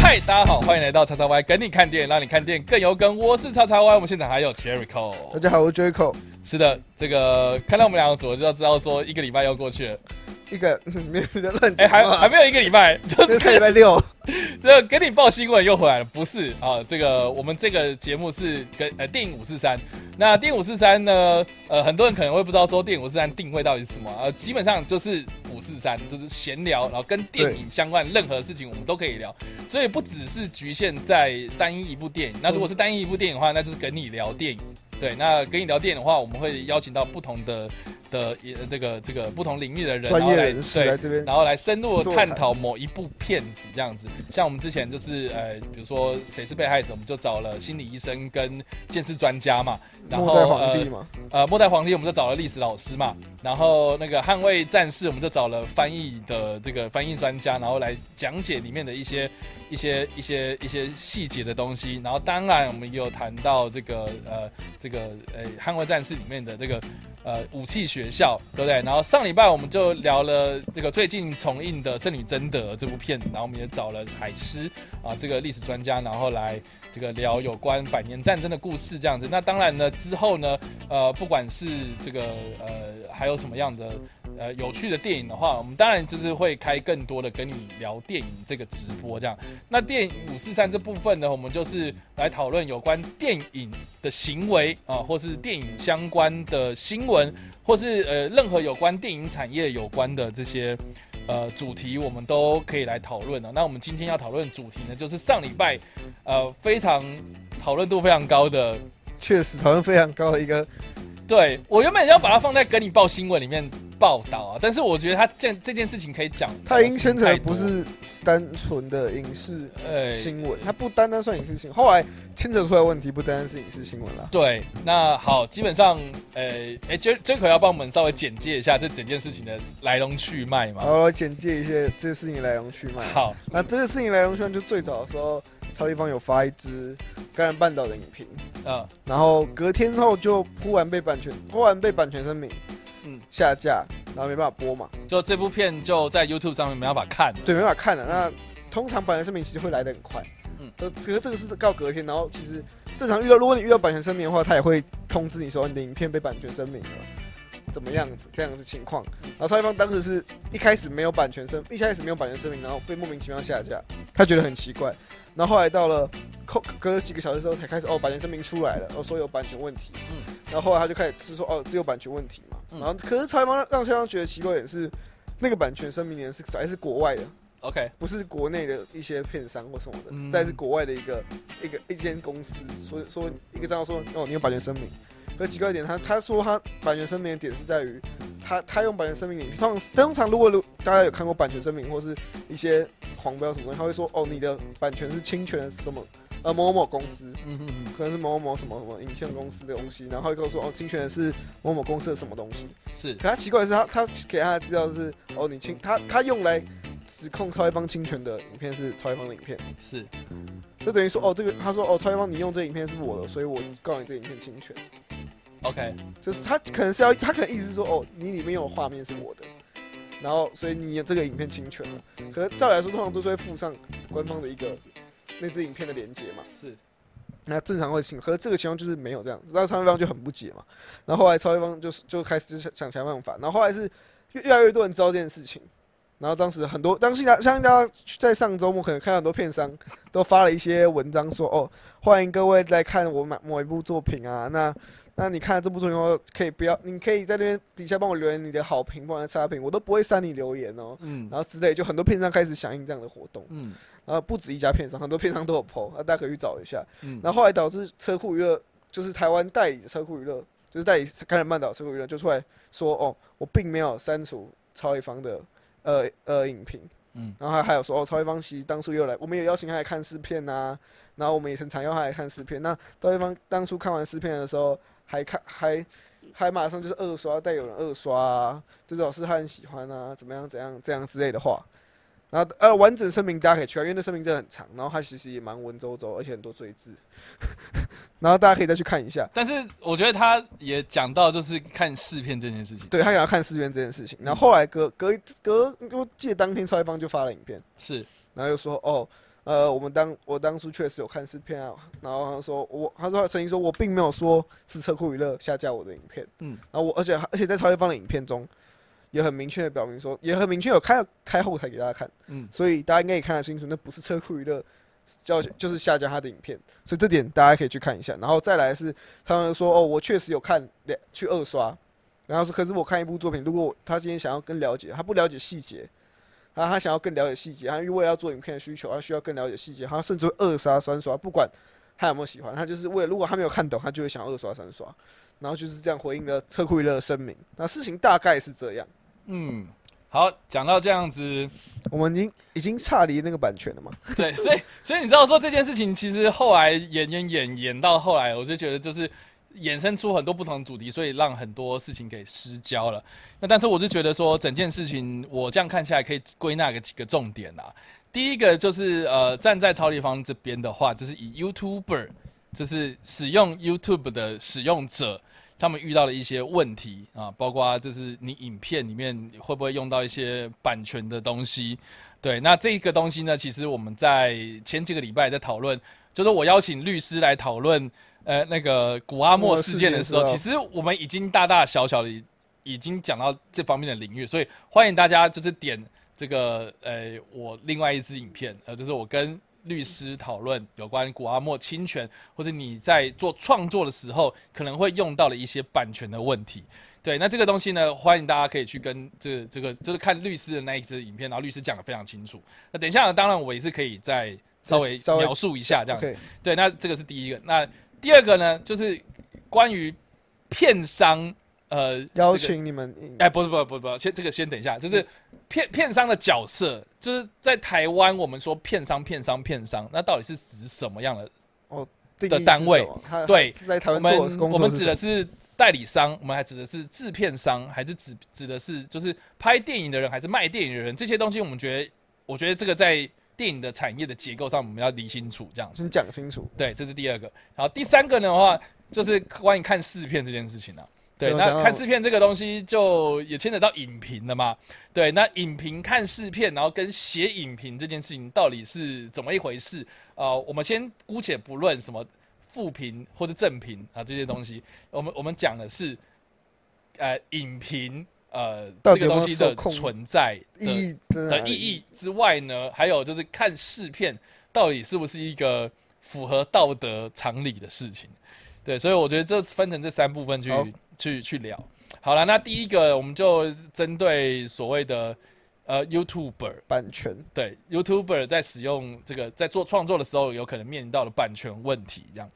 嗨，大家好，欢迎来到叉叉 Y，跟你看电影，让你看电影更有梗。我是叉叉 Y，我们现场还有 Jericho。大家好，我是 Jericho。是的，这个看到我们两个组，就要知道说一个礼拜要过去了。一个没有的乱哎，还还没有一个礼拜，就 是礼拜六，这个给你报新闻又回来了，不是啊？这个我们这个节目是跟呃电影五四三，那电影五四三呢，呃，很多人可能会不知道说电影五四三定位到底是什么，呃，基本上就是五四三，就是闲聊，然后跟电影相关任何事情我们都可以聊，所以不只是局限在单一一部电影。那如果是单一一部电影的话，那就是跟你聊电影。对，那跟你聊电影的话，我们会邀请到不同的的也这个这个不同领域的人，专业然后来人士对来这边然后来深入探讨某一部片子这样子。像我们之前就是呃，比如说谁是被害者，我们就找了心理医生跟鉴识专家嘛。然后末代皇帝呃嘛，呃，末代皇帝我们就找了历史老师嘛。然后那个捍卫战士我们就找了翻译的这个翻译专家，然后来讲解里面的一些一些一些一些细节的东西。然后当然我们也有谈到这个呃这个呃捍卫战士里面的这个。呃，武器学校，对不对？然后上礼拜我们就聊了这个最近重映的《圣女贞德》这部片子，然后我们也找了海狮啊，这个历史专家，然后来这个聊有关百年战争的故事这样子。那当然呢，之后呢，呃，不管是这个呃还有什么样的呃有趣的电影的话，我们当然就是会开更多的跟你聊电影这个直播这样。那电影五四三这部分呢，我们就是来讨论有关电影的行为啊，或是电影相关的新，或是呃任何有关电影产业有关的这些呃主题，我们都可以来讨论的。那我们今天要讨论主题呢，就是上礼拜呃非常讨论度非常高的。确实讨论非常高的一个，对我原本要把它放在跟你报新闻里面报道啊，但是我觉得他这这件事情可以讲，他已经牵扯的不是单纯的影视呃新闻，它不单单算影视新闻，后来牵扯出来的问题不单单是影视新闻了。对，那好，基本上，呃，哎，这这可要帮我们稍微简介一下这整件事情的来龙去脉嘛？然后简介一些这个事情来龙去脉。好，那这个事情来龙去脉就最早的时候，超立方有发一支感染半岛的影评，嗯，然后隔天后就忽然被版权，忽然被版权声明，嗯嗯，下架，然后没办法播嘛，就这部片就在 YouTube 上面没办法看了，对，没办法看了。那通常版权声明其实会来的很快，嗯嗯，可是这个是告隔天，然后其实正常遇到，如果你遇到版权声明的话，他也会通知你说你的影片被版权声明了。怎么样子这样子情况？然后超一方当时是一开始没有版权声，一开始没有版权声明，然后被莫名其妙下架，他觉得很奇怪。然后后来到了隔隔了几个小时之后，才开始哦，版权声明出来了，哦说有版权问题。嗯嗯，然后后来他就开始是说哦，只有版权问题嘛。嗯然后可是超一方让让超一方觉得奇怪的点是，那个版权声明也是还是国外的，OK，不是国内的一些片商或什么的，嗯再是国外的一个一个一间公司，说说一个账号说哦，你有版权声明。可奇怪一点，他他说他版权声明的点是在于，他他用版权声明影片，通常通常如果如大家有看过版权声明或是一些黄标什么东西，他会说哦，你的版权是侵权什么呃某某某公司，嗯哼哼，可能是某某某什么什么影像公司的东西，然后他会跟我说哦，侵权的是某某公司的什么东西。是。可他奇怪的是他，他给他的资料是哦，你侵他他用来指控超一方侵权的影片是超一方的影片，是，就等于说哦，这个他说哦，超越方你用这影片是我的，所以我告你这影片侵权，OK，就是他可能是要他可能意思是说哦，你里面有画面是我的，然后所以你这个影片侵权了。可是照理来说，通常都是会附上官方的一个那支影片的连接嘛。是，那正常会请，可是这个情况就是没有这样，然后超越方就很不解嘛。然后后来超越方就是就开始就想想其他办法，然后后来是越越来越多人知道这件事情。然后当时很多，当信大相信大家在上周末可能看到很多片商都发了一些文章说，哦，欢迎各位来看我买某一部作品啊，那那你看了这部作品后，可以不要，你可以在那边底下帮我留言你的好评，不管是差评，我都不会删你留言哦。嗯然后之类，就很多片商开始响应这样的活动，嗯然后不止一家片商，很多片商都有 PO，那大家可以去找一下。嗯，然后后来导致车库娱乐，就是台湾代理的车库娱乐，就是代理感染半岛车库娱乐，就出来说，哦，我并没有删除超一方的呃呃影评，嗯然后还还有说，哦，曹一方其实当初又来，我们也邀请他来看试片呐、然后我们也很常邀他来看试片。那曹一方当初看完试片的时候，还看还还马上就是二刷，带有人二刷啊，就老师他很喜欢啊，怎么样怎样这样之类的话。然后呃，完整声明大家可以去看，因为那声明真的很长，然后它其实也蛮文绉绉，而且很多赘字，然后大家可以再去看一下。但是我觉得他也讲到就是看试片这件事情，对他也要看试片这件事情，然后后来隔隔一隔，我记得当天超一方就发了影片，是。然后又说哦，呃，我们当我当初确实有看试片啊，然后他说我，他说他曾经说我并没有说是车库娱乐下架我的影片，嗯。嗯，然后我而且而且在超一方的影片中。也很明确的表明说，也很明确有开开后台给大家看，嗯嗯，所以大家应该也看得清楚，那不是车库娱乐，叫就是下架他的影片，所以这点大家可以去看一下。然后再来是他们说，哦，我确实有看两去二刷，然后说，可是我看一部作品，如果他今天想要更了解，他不了解细节，然后他想要更了解细节，他因为要做影片的需求，他需要更了解细节，他甚至会二刷三刷，不管他有没有喜欢，他就是为了如果他没有看懂，他就会想要二刷三刷，然后就是这样回应了车库娱乐的声明。那事情大概是这样。嗯，好，讲到这样子，我们已经已经差离那个版权了嘛？对，所以所以你知道说这件事情，其实后来演演演演到后来，我就觉得就是衍生出很多不同的主题，所以让很多事情给失焦了。那但是我就觉得说整件事情，我这样看下来可以归纳个几个重点啊。第一个就是呃，站在超立方这边的话，就是以 YouTuber，就是使用 YouTube 的使用者。他们遇到的一些问题啊，包括就是你影片里面会不会用到一些版权的东西？对，那这个东西呢，其实我们在前几个礼拜在讨论，就是我邀请律师来讨论呃那个古阿莫事件的时候，其实我们已经大大小小的已经讲到这方面的领域，所以欢迎大家就是点这个呃我另外一支影片，呃就是我跟。律师讨论有关古阿莫侵权，或者你在做创作的时候可能会用到的一些版权的问题。对，那这个东西呢，欢迎大家可以去跟这个这个就是看律师的那一支影片，然后律师讲的非常清楚。那等一下，当然我也是可以再稍微描述一下这样。对，那这个是第一个。那第二个呢，就是关于片商。呃，邀请你们，哎，不是，不，不，不，先这个先等一下，就是片片商的角色，就是在台湾，我们说片商，片商，片商，那到底是指什么样的哦的单位？对，在台湾我们我们指的是代理商，我们还指的是制片商，还是指指的是就是拍电影的人，还是卖电影的人？这些东西，我们觉得，我觉得这个在电影的产业的结构上，我们要理清楚，这样子你讲清楚。对，这是第二个。然后第三个的话，就是关于看试片这件事情啊。对，那看视片这个东西就也牵扯到影评了嘛。对，那影评看视片，然后跟写影评这件事情到底是怎么一回事？呃，我们先姑且不论什么负评或者正评啊这些东西，我们我们讲的是，呃，影评呃这个东西的存在意义的意义之外呢，还有就是看视片到底是不是一个符合道德常理的事情。对，所以我觉得这分成这三部分去。去去聊，好了，那第一个我们就针对所谓的呃 YouTuber 版权，对 YouTuber 在使用这个在做创作的时候，有可能面临到的版权问题，这样。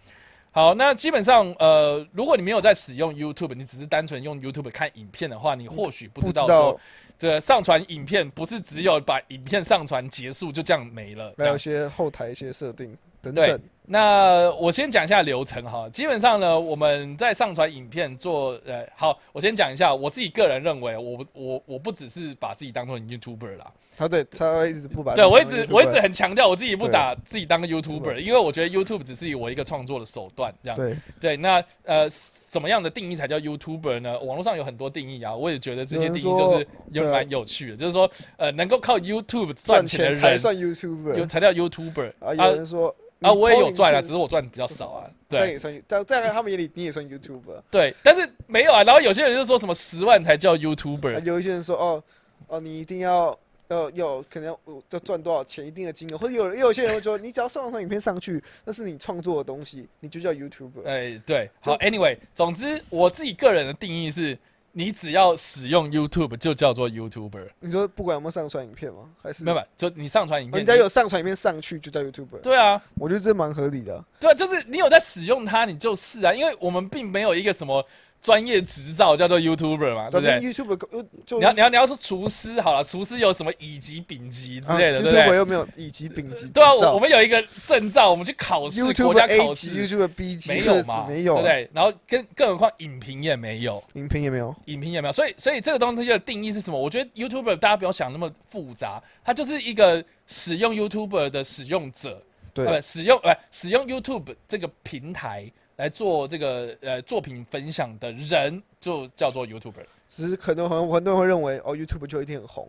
好，那基本上呃，如果你没有在使用 YouTube，你只是单纯用 YouTube 看影片的话，你或许不知道说，这上传影片不是只有把影片上传结束就这样没了，还有一些后台一些设定等等。那我先讲一下流程哈，基本上呢，我们在上传影片做呃，好，我先讲一下我自己个人认为，我我我不只是把自己当做 YouTuber 啦，他对他一直不把，对我一直我一直很强调我自己不打自己当个 YouTuber，因为我觉得 YouTube 只是我一个创作的手段，这样对。对，那呃，什么样的定义才叫 YouTuber 呢？网络上有很多定义啊，我也觉得这些定义就是有蛮有趣的，就是说呃，能够靠 YouTube 赚钱的人才算 YouTuber，有才叫 YouTuber 啊，有人说。啊，我也有赚啊，只是我赚的比较少啊。对，这也算在在他们眼里，你也算 YouTuber。对，但是没有啊。然后有些人就说什么十万才叫 YouTuber，有一些人说哦哦，你一定要要有可能要要赚多少钱一定的金额，或者有有些人会说，你只要上传影片上去，那是你创作的东西，你就叫 YouTuber。哎，对，好，Anyway，总之我自己个人的定义是。你只要使用 YouTube 就叫做 YouTuber。你说不管有没有上传影片吗？还是没有？就你上传影片，人家有上传影片上去就叫 YouTuber。对啊，我觉得这蛮合理的。对啊，就是你有在使用它，你就是啊。因为我们并没有一个什么专业执照叫做 YouTuber 嘛，对不对？YouTube 就你要你要你要说厨师好了，厨师有什么乙级、丙级之类的，对不对？又没有乙级、丙级，对啊，我我们有一个证照，我们去考试，国 YouTube 家 A 考级、试 YouTube B 级没有嘛，没有，啊对不？对？然后更更何况影评也没有，影评也没有，影评也没有，所以所以这个东西的定义是什么？我觉得 YouTuber 大家不要想那么复杂，它就是一个使用 YouTuber 的使用者，对呃，使用呃使用 YouTube 这个平台来做这个呃作品分享的人，就叫做 YouTuber。只是可能很很多人会认为哦，YouTube 就一定很红，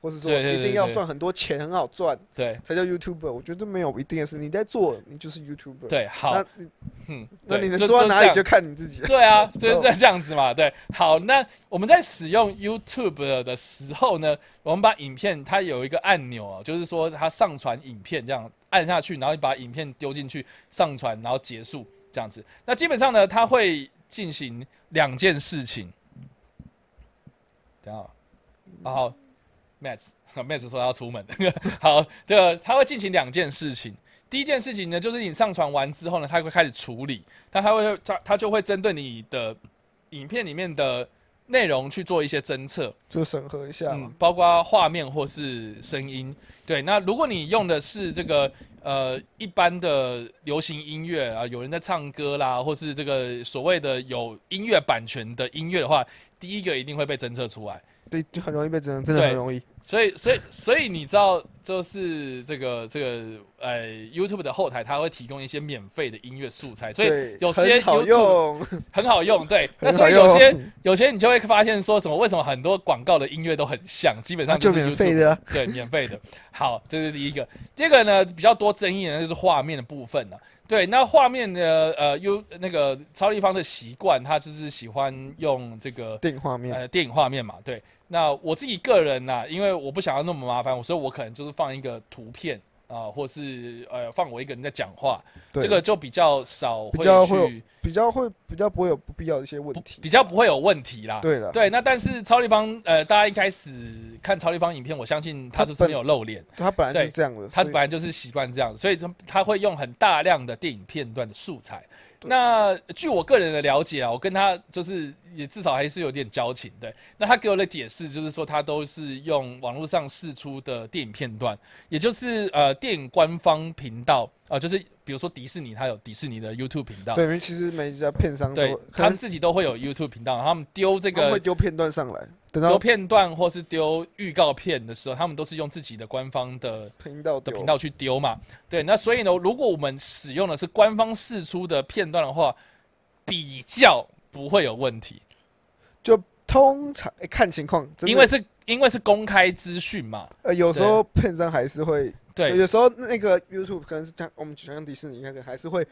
或是说一定要对赚很多钱，很好赚对才叫 YouTuber。我觉得没有一定的是，你在做，你就是 YouTuber。，对，好那，你嗯，那你能做到哪里就看你自己了。对啊，就是在这样子嘛。对，好，那我们在使用 YouTube 的时候呢，我们把影片它有一个按钮啊，就是说它上传影片这样按下去，然后你把影片丢进去上传，然后结束这样子。那基本上呢，它会进行两件事情。等下，然后 Matt Matt 说要出门，好，这个它会进行两件事情。第一件事情呢，就是你上传完之后呢，它会开始处理，那它会它它就会针对你的影片里面的内容去做一些侦测，就审核一下嗯。，包括画面或是声音。对，那如果你用的是这个呃一般的流行音乐啊，有人在唱歌啦，或是这个所谓的有音乐版权的音乐的话，第一个一定会被侦测出来。对，就很容易被真的，真的对很容易。所以，所以，所以你知道，就是这个这个呃，YouTube 的后台，它会提供一些免费的音乐素材，所以对，有些很好 YouTube 用，很好用。对，那所以有些，有些你就会发现说什么，为什么很多广告的音乐都很像，基本上就是免费的啊。对，免费的。好，这是第一个。第二个呢，比较多争议的就是画面的部分呢、对，那画面的呃，优那个超立方的习惯，他就是喜欢用这个电影画面，呃电影画面嘛。对，那我自己个人呐、因为我不想要那么麻烦，所以我可能就是放一个图片啊、或是呃放我一个人在讲话，这个就比较少比较去会比较会比较不会有不必要的一些问题。比较不会有问题啦。对的，对，那但是超立方呃，大家一开始看超立方影片，我相信他他本就是没有露脸。他本来就是这样的，他本来就是习惯这样，所以他他会用很大量的电影片段的素材。对。那据我个人的了解啊，我跟他就是也至少还是有点交情，对。那他给我的解释就是说，他都是用网络上试出的电影片段，也就是呃电影官方频道啊、呃就是比如说迪士尼，它有迪士尼的 YouTube 频道，对，因为其实每一家片商都对，他们自己都会有 YouTube 频道，然后他们丢这个会丢片段上来，等丢到片段或是丢预告片的时候，他们都是用自己的官方的频道的频道去丢嘛。对，那所以呢，如果我们使用的是官方释出的片段的话，比较不会有问题，就通常、诶看情况，因为是因为是公开资讯嘛。呃有时候片商还是会，对有时候那个 YouTube 可能是像我们想像迪士尼，那个还是会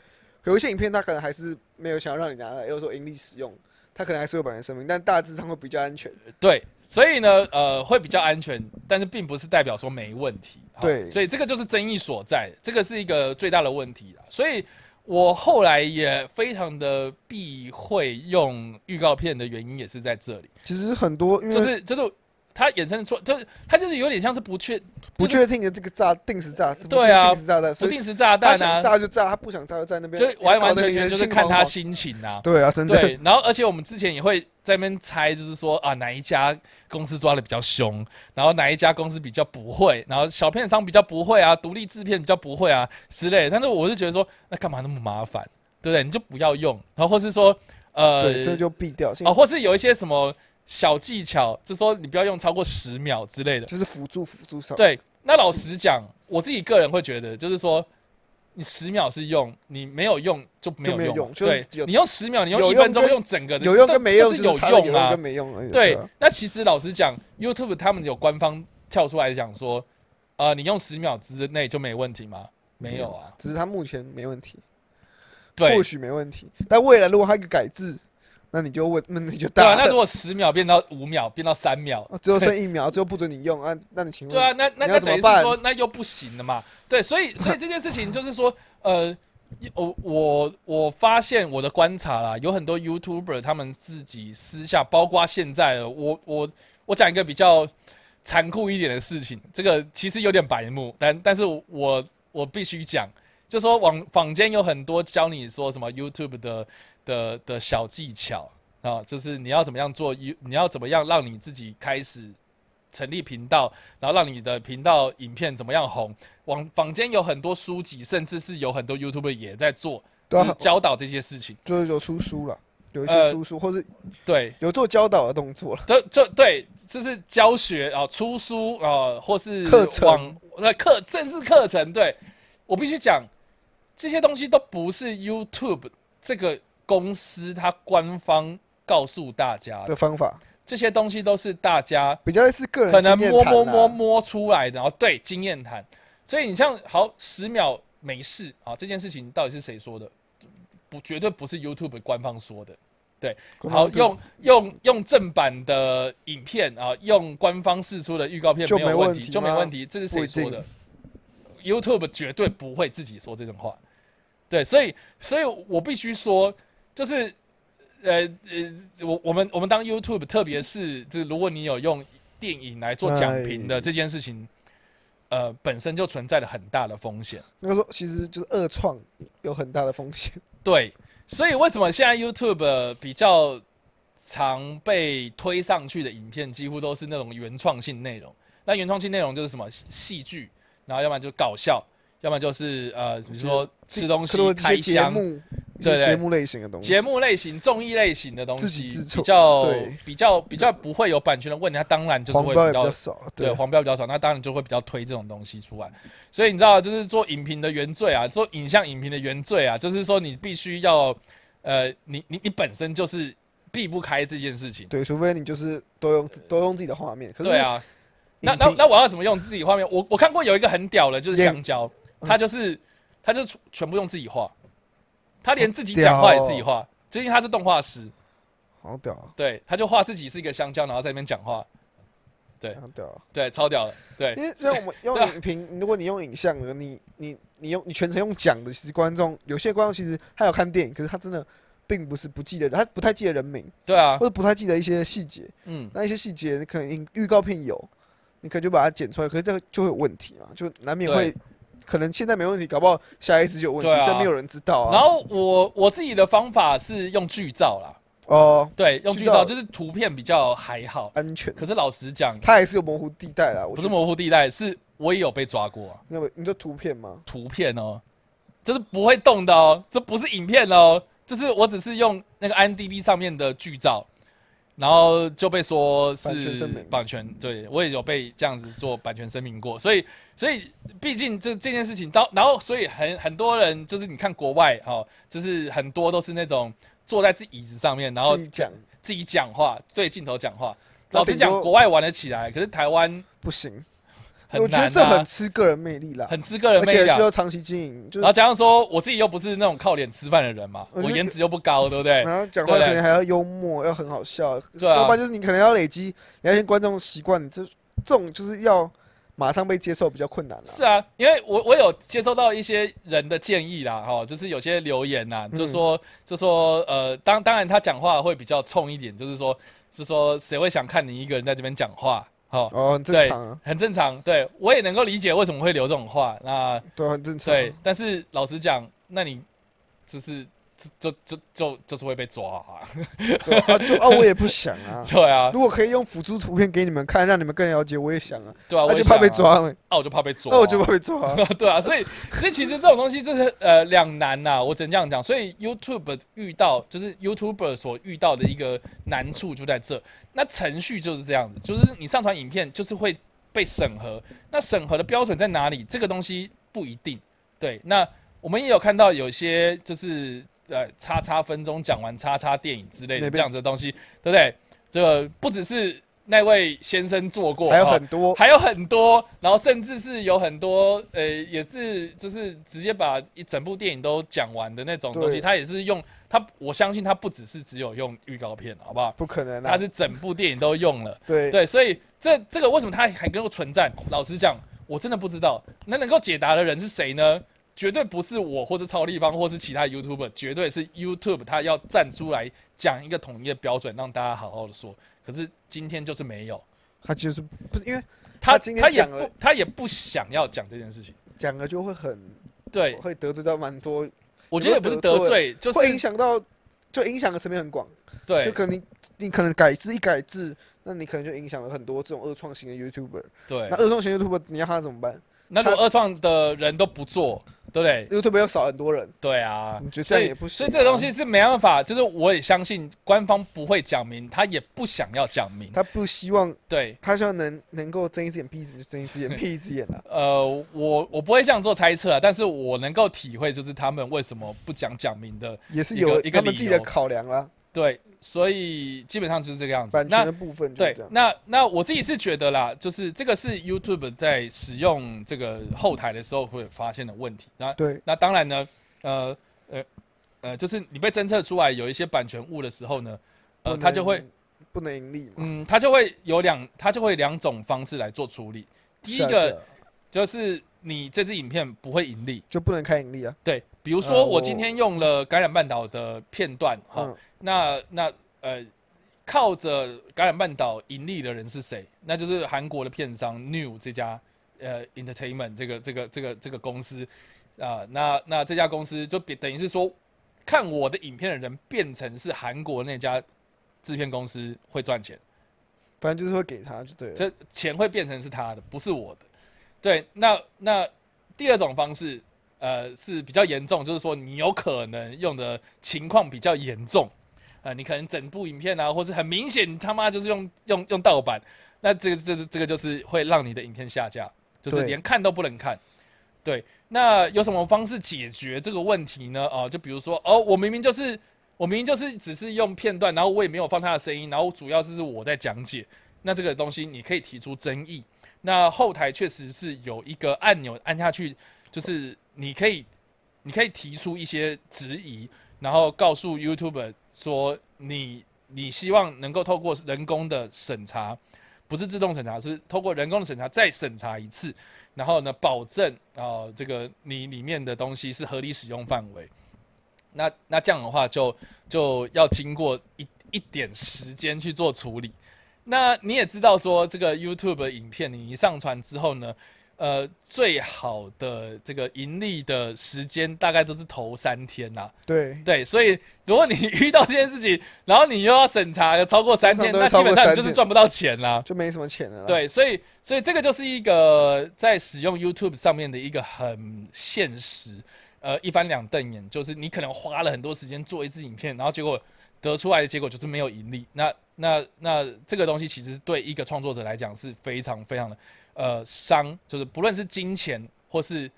有一些影片，它可能还是没有想要让你拿来，有时候盈利使用，它可能还是有版权声明，但大致上会比较安全。对，所以呢，呃，会比较安全，但是并不是代表说没问题。好对所以这个就是争议所在，这个是一个最大的问题啦。所以我后来也非常的避讳用预告片的原因也是在这里，其实很多因为就是就是它衍生出，就是它就是有点像是不确不确定的这个炸定时炸，对啊定时炸弹，所以不定时炸他弹想啊，炸就炸，他不想炸就在那边，就完完搞得你人全全就是看他心情啊。对啊，真的，对，然后而且我们之前也会在那边猜，就是说啊哪一家公司抓的比较凶，然后哪一家公司比较不会，然后小片商比较不会啊，独立制片比较不会啊之类的。但是我是觉得说，那干嘛那么麻烦，对不对？你就不要用，然后或是说呃，对，这就避掉，哦，或是有一些什么小技巧，就是说你不要用超过十秒之类的。就是辅助辅助手，对，那老实讲，我自己个人会觉得，就是说，你十秒是用，你没有用就没有有用对，你用十秒，你用一分钟用整个的，有用跟没用就是有用啊用跟。没用而已。对啊，那其实老实讲，YouTube 他们有官方跳出来讲说，呃，你用十秒之内就没问题吗？没有啊，只是他目前没问题，对或许没问题，但未来如果他一个改制，那你就问，那你就对啊。那如果十秒变到五秒，变到三秒，啊最后剩一秒，最后不准你用啊，那你请问，对啊，那那你那等于是要怎么办说，那又不行了嘛？对，所以所以这件事情就是说，呃，我我我发现我的观察啦，有很多 YouTuber 他们自己私下，包括现在，我我我讲一个比较残酷一点的事情，这个其实有点白目，但但是我我必须讲，就说网坊间有很多教你说什么 YouTube 的的的小技巧，啊，就是你要怎么样做 You，你要怎么样让你自己开始成立频道，然后让你的频道影片怎么样红。网坊间有很多书籍，甚至是有很多 YouTube 也在做，教导这些事情。就是有出书了，有一些呃出书或是对，有做教导的动作了。这这对，就是教学啊、出书啊、或是课程网呃课，甚至课程。对我必须讲，这些东西都不是 YouTube 这个公司它官方告诉大家的，的方法，这些东西都是大家比较类似个人可能摸摸摸摸出来的，然后对经验谈。所以你像好十秒没事啊，这件事情到底是谁说的？不，绝对不是 YouTube 官方说的。对好，用用用正版的影片啊，用官方释出的预告片就没没有问题，就没问题。这是谁说的？YouTube 绝对不会自己说这种话。对，所以所以我必须说，就是呃呃，我我们我们当 YouTube，特别是就是如果你有用电影来做讲评的哎这件事情，呃，本身就存在了很大的风险。那个时候其实就是恶创有很大的风险。对，所以为什么现在 YouTube 呃比较常被推上去的影片，几乎都是那种原创性内容？那原创性内容就是什么戏剧，然后要不然就搞笑，要么就是呃，比如说吃东西开箱。对对节目类型的东西，节目类型、综艺类型的东西比较对比较比较不会有版权的问题，它当然就是会比较较少，对对，黄标比较少，那当然就会比较推这种东西出来。所以你知道，就是做影评的原罪啊，做影像影评的原罪啊，就是说你必须要，呃，你你你本身就是避不开这件事情。对，除非你就是都用自都用自己的画面，可是对啊，那那那我要怎么用自己画面？我我看过有一个很屌的，就是香蕉，嗯他就是他就全部用自己画，他连自己讲话也自己画，就因为他是动画师，好屌啊，对，他就画自己是一个香蕉，然后在那边讲话，对。好屌啊！对，超屌的，对。因为像我们用影评，如果你用影像的，你你你用你全程用讲的，其实观众有些观众其实他有看电影，可是他真的并不是不记得，他不太记得人名，对啊。或，者不太记得一些细节。嗯，那一些细节，你可能预告片有，你可能就把它剪出来，可是这个就会有问题嘛，就难免会，可能现在没问题，搞不好下一次就有问题这没有人知道啊。然后我我自己的方法是用剧照啦，哦，对，用剧照就是图片比较还好，安全，可是老实讲，它还是有模糊地带啦。不是模糊地带，是我也有被抓过、啊，那个你说图片吗？图片哦，这是不会动的哦，这不是影片哦，这是我只是用那个 IMDB 上面的剧照，然后就被说是版权对我也有被这样子做版权声明过，所以所以毕竟这这件事情到，然后所以很很多人就是你看国外哦，就是很多都是那种坐在自己椅子上面，然后自己讲。自己讲话，对镜头讲话。老实讲，国外玩得起来，可是台湾不行，很我觉得这很吃个人魅力啦，很吃个人魅力啊。且需要长期经营，就是然后加上说，我自己又不是那种靠脸吃饭的人嘛，我颜值又不高，对不对？然后讲话对可能还要幽默，要很好笑，对啊要不然就是你可能要累积，你要先观众习惯，你这这种就是要马上被接受比较困难了。是啊，因为我我有接收到一些人的建议啦，哈，就是有些留言呐，就说就说呃，当当然他讲话会比较冲一点，就是说就说谁会想看你一个人在这边讲话，哈，哦，很正对常啊，很正常，对我也能够理解为什么会留这种话，那对，很正常啊。对，但是老实讲，那你就是就就就就就是会被抓、啊，对啊，就啊，我也不想啊。对啊，如果可以用辅助图片给你们看，让你们更了解，我也想啊。对啊，我那就怕被抓了，啊，我就怕被抓、那我就怕被抓啊。对啊，所以所以其实这种东西真是呃两难呐、我只能这样讲。所以 YouTube 遇到就是 YouTuber 所遇到的一个难处就在这。那程序就是这样子，就是你上传影片就是会被审核，那审核的标准在哪里？这个东西不一定。对，那我们也有看到有些就是呃叉叉分钟讲完叉叉电影之类的这样子的东西，对不对？这个不只是那位先生做过，还有哦很多，还有很多，然后甚至是有很多，呃，也是就是直接把一整部电影都讲完的那种东西，他也是用他，我相信他不只是只有用预告片，好不好？不可能啊他。是整部电影都用了，对，对，所以这这个为什么他还能够存在？老实讲，我真的不知道。那能够解答的人是谁呢？绝对不是我，或者超立方，或是其他 YouTuber，绝对是 YouTube，他要站出来讲一个统一的标准，让大家好好的说。可是今天就是没有，他就是不是因为他他今天他也讲了不他也不想要讲这件事情。讲了就会很对，会得罪到蛮多，我觉得也不是得罪，就是会影响到就影响的层面很广，对就可能你你可能改制一改制，那你可能就影响了很多这种二创型的 YouTuber。对那。二创型 YouTuber 你要他怎么办那如果二创的人都不做，对不对？？YouTuber 要少很多人，对啊你觉得，这所以样也不行啊所以这个东西是没办法，就是我也相信官方不会讲明，他也不想要讲明。他不希望对，他希望能能够睁一只眼闭一只眼，就睁一只眼闭一只眼啊。呃，我我不会这样做猜测啊，但是我能够体会，就是他们为什么不讲讲明的。也是有一个他们自己的考量啦，对，所以基本上就是这个样子。那版权的部分就对。那那我自己是觉得啦，就是这个是 YouTube 在使用这个后台的时候会发现的问题。那对，那当然呢，呃呃呃，就是你被侦测出来有一些版权物的时候呢，呃，不它就会不能盈利嘛。嗯，它就会有两，它就会两种方式来做处理。第一个就是你这支影片不会盈利，就不能开盈利啊。对，比如呃说我我今天用了感染半岛的片段，哈、嗯，那那呃，靠着感染半岛盈利的人是谁？那就是韩国的片商 New 这家呃 Entertainment 这个这个这个这个公司啊、那那这家公司就比等于是说，看我的影片的人变成是韩国那家制片公司会赚钱，反正就是会给他就对了。这钱会变成是他的，不是我的。对，那那第二种方式，呃，是比较严重，就是说你有可能用的情况比较严重，呃，你可能整部影片啊，或是很明显你他妈就是用用用盗版，那这个这个这个就是会让你的影片下架，就是连看都不能看。对，那有什么方式解决这个问题呢？哦、就比如说，哦，我明明就是我明明就是只是用片段，然后我也没有放他的声音，然后主要是我在讲解，那这个东西你可以提出争议。那后台确实是有一个按钮按下去，就是你可以你可以提出一些质疑，然后告诉 YouTube 说你你希望能够透过人工的审查，不是自动审查，是透过人工的审查再审查一次，然后呢保证啊、这个你里面的东西是合理使用范围。那那这样的话就就要经过一一点时间去做处理。那你也知道说，这个 YouTube 影片你一上传之后呢，呃，最好的这个盈利的时间大概都是头三天呐、对，对，所以如果你遇到这件事情，然后你又要审查要超过三天，那基本上你就是赚不到钱啦。就没什么钱了。对，所以所以这个就是一个在使用 YouTube 上面的一个很现实，呃，一翻两瞪眼，就是你可能花了很多时间做一支影片，然后结果得出来的结果就是没有盈利。那那那这个东西其实对一个创作者来讲是非常非常的呃伤，就是不论是金钱或是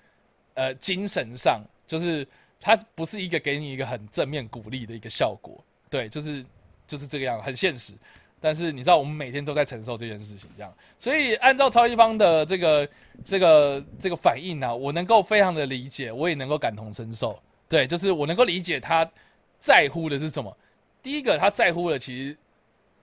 呃精神上，就是它不是一个给你一个很正面鼓励的一个效果。对，就是就是这个样，很现实。但是你知道，我们每天都在承受这件事情，这样，所以按照超一方的这个这个这个反应呢、我能够非常的理解，我也能够感同身受。对，就是我能够理解他在乎的是什么。第一个，他在乎的其实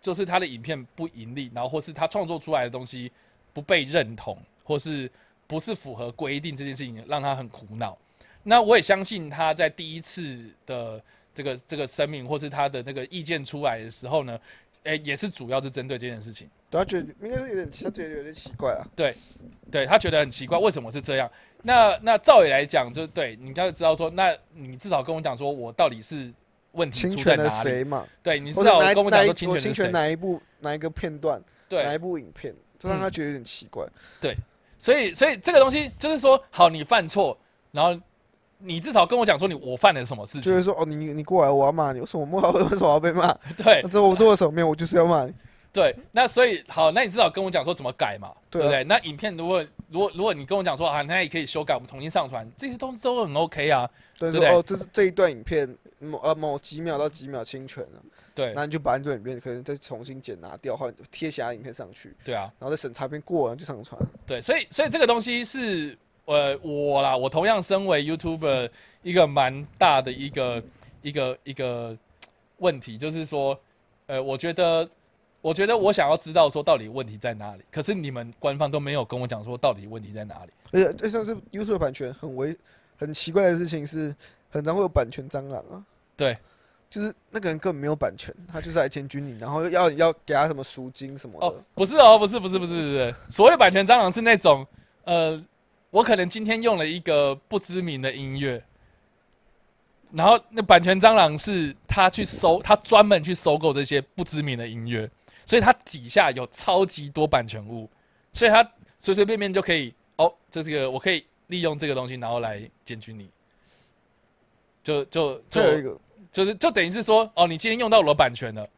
就是他的影片不盈利，然后或是他创作出来的东西不被认同，或是不是符合规定这件事情，让他很苦恼。那我也相信他在第一次的这个这个声明，或是他的那个意见出来的时候呢，诶、也是主要是针对这件事情。对他觉得应该是有点，他觉得有点奇怪啊。对对他觉得很奇怪，为什么是这样？那那照理来讲，就对你刚才知道说，那你至少跟我讲说，我到底是问题出在哪里？谁嘛？对你至少跟我讲说侵权是谁我侵权？哪一部哪一个片段，对哪，一部影片，这让他觉得有点奇怪。对所以所以这个东西就是说，好，你犯错，然后你至少跟我讲说你我犯了什么事情？就是说，哦，你你过来，我要骂你，为什么我为什么要被骂？对那这我做了什么没有？我就是要骂你。对，那所以好，那你至少跟我讲说怎么改嘛，对不对？那影片如果如果如果你跟我讲说啊，那也可以修改，我们重新上传，这些东西都很 OK 啊。对，对不对哦，这是这一段影片某呃某几秒到几秒侵权了，对那你就把这段影片可能再重新剪拿掉，换贴其他影片上去，对啊，然后再审查片过完就上传。对，所以所以这个东西是呃我啦，我同样身为 YouTuber 一个蛮大的一个一个一个问题，就是说，呃，我觉得我觉得我想要知道说到底问题在哪里，可是你们官方都没有跟我讲说到底问题在哪里。而且就像是 YouTube 版权很为很奇怪的事情是，很常会有版权蟑螂啊。对，就是那个人根本没有版权，他就是来检举你，然后要要给他什么赎金什么哦的。，不是哦，不是，不是，不是，不是，所谓版权蟑螂是那种，呃，我可能今天用了一个不知名的音乐，然后那版权蟑螂是他去收，他专门去收购这些不知名的音乐，所以他底下有超级多版权物，所以他随随便便就可以哦，这是个我可以利用这个东西，然后来监军你，就就就这有一个，就是就等于是说哦，你今天用到我的版权了，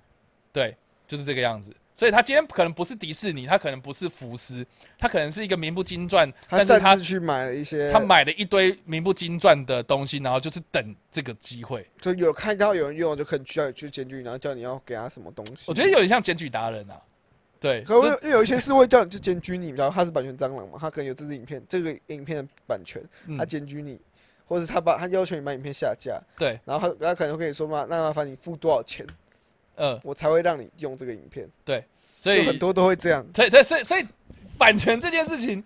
对，就是这个样子。所以他今天可能不是迪士尼，他可能不是福斯，他可能是一个名不经传，但是他去买了一些，他买了一堆名不经传的东西，然后就是等这个机会。就有看到有人用，就可能需要去检举，然后叫你要给他什么东西。我觉得有点像检举达人啊，对，可就因为有一些是会叫你去检举你，然后他是版权蟑螂嘛，他可能有这支影片这个影片的版权，嗯他检举你，或者是他把他要求你把影片下架，对，然后他他可能会跟你说嘛，那麻烦你付多少钱，呃，我才会让你用这个影片，对所以很多都会这样。对对，所以所以版权这件事情，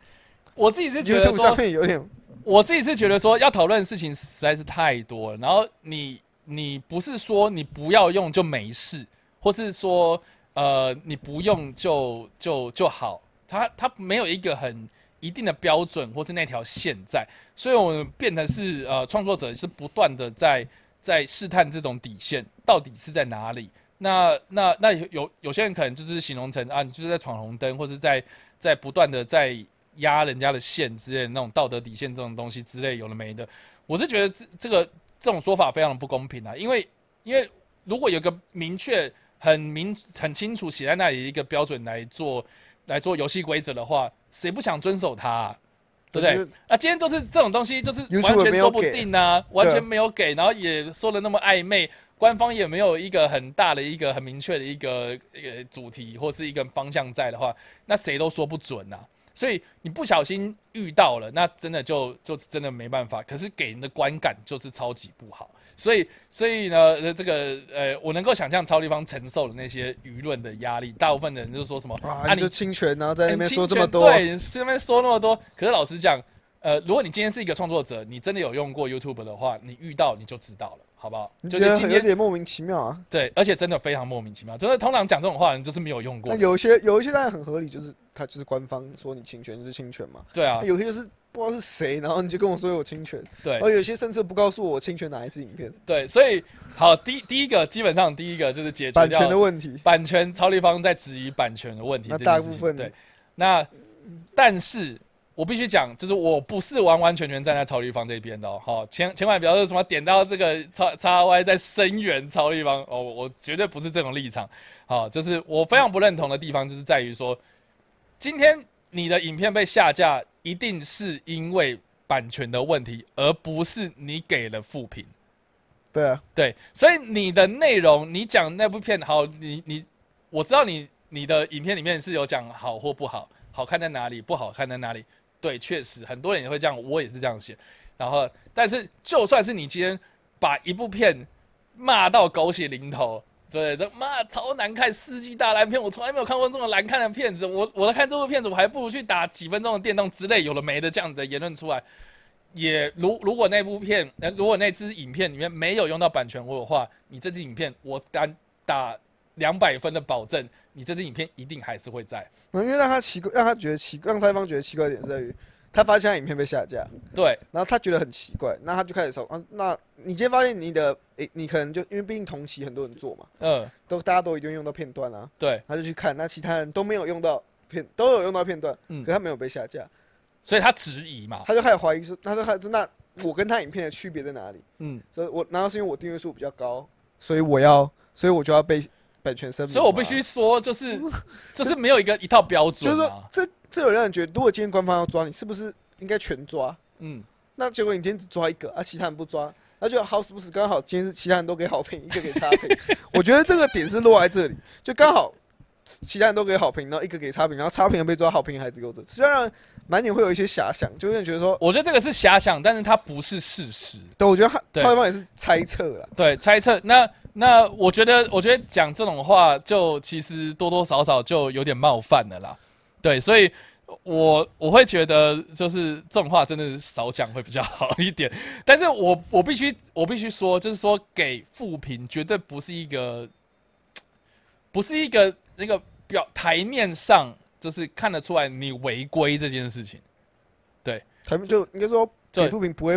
我自己是觉得 YouTube 上说，面有点我自己是觉得说，要讨论的事情实在是太多了。然后你你不是说你不要用就没事，或是说呃你不用就就就好，他他没有一个很一定的标准或是那条线在，所以我们变得是呃创作者是不断的在在试探这种底线到底是在哪里。那那那有有些人可能就是形容成啊，你就是在闯红灯，或是在在不断的在压人家的线之类的那种道德底线这种东西之类有的没的，我是觉得这这个这种说法非常的不公平啊，因为因为如果有个明确、很明、很清楚写在那里一个标准来做来做游戏规则的话，谁不想遵守它、啊？对不对？就是啊，今天就是这种东西，就是完全说不定啊，完全没有给，然后也说的那么暧昧，官方也没有一个很大的一个很明确的一个一个主题或是一个方向在的话，那谁都说不准呐、所以你不小心遇到了，那真的就就真的没办法。可是给人的观感就是超级不好，所以所以呢，呃这个呃，我能够想象超立方承受的那些舆论的压力，大部分的人就说什么啊，啊你就侵权，然后在那边说这么多，对，这边说那么多。可是老实讲，呃，如果你今天是一个创作者，你真的有用过 YouTube 的话，你遇到你就知道了，好不好？你觉得有点莫名其妙啊？对，而且真的非常莫名其妙。就是通常讲这种话的人，就是没有用过那。有一些有一些当然很合理，就是他就是官方说你侵权就是侵权嘛，对啊，有些就是不知道是谁，然后你就跟我说有侵权，对而有些甚至不告诉我侵权哪一支影片，对，所以好，第第一个基本上第一个就是解决版权的问题。版权，超立方在质疑版权的问题那。大部分对，那但是我必须讲，就是我不是完完全全站在超立方这边的哦，好，千千万不要说什么点到这个叉叉 Y 在声援超立方哦，我绝对不是这种立场。好，就是我非常不认同的地方，就是在于说，今天你的影片被下架，一定是因为版权的问题，而不是你给了负评。对啊，对，所以你的内容，你讲那部片好，你你，我知道你你的影片里面是有讲好或不好，好看在哪里，不好看在哪里。对，确实很多人也会这样，我也是这样写。然后，但是就算是你今天把一部片骂到狗血淋头，对，这妈超难看，世纪大烂片，我从来没有看过这么难看的片子。我我在看这部片子，我还不如去打几分钟的电动之类，有了没的这样的言论出来。也如如果那部片，呃，如果那支影片里面没有用到版权我的话，你这支影片我敢打两百分的保证，你这支影片一定还是会在。因为让他奇怪，让他觉得奇，让蔡方觉得奇怪点在于，他发现他影片被下架，对。然后他觉得很奇怪，那他就开始说，啊，那你今天发现你的，诶、你可能就因为毕竟同期很多人做嘛，嗯，都大家都已经用到片段啊，对，他就去看，那其他人都没有用到片，都有用到片段，嗯。可他没有被下架，所以他质疑嘛，他就开始怀疑说，他就开始说那我跟他影片的区别在哪里？嗯，所以我难道是因为我订阅数比较高，所以我要，所以我就要被版权声明吗？所以我必须说，就是 就是没有一个一套标准就是说这这有让人觉得，如果今天官方要抓你，是不是应该全抓？嗯，那结果你今天只抓一个啊，其他人不抓，那就好死不死刚好今天是其他人都给好评，一个给差评。我觉得这个点是落在这里，就刚好其他人都给好评，然后一个给差评，然后差评的被抓，好评还只有这，虽然难免会有一些遐想，就有点觉得说，我觉得这个是遐想，但是它不是事实。对，我觉得他对方也是猜测了。对，猜测。那那我觉得，我觉得讲这种话，就其实多多少少就有点冒犯了啦。对，所以我我会觉得，就是这种话真的是少讲会比较好一点。但是我我必须我必须说，就是说给负评绝对不是一个，不是一个那个表台面上就是看得出来你违规这件事情。对台面就应该说对给负评不会，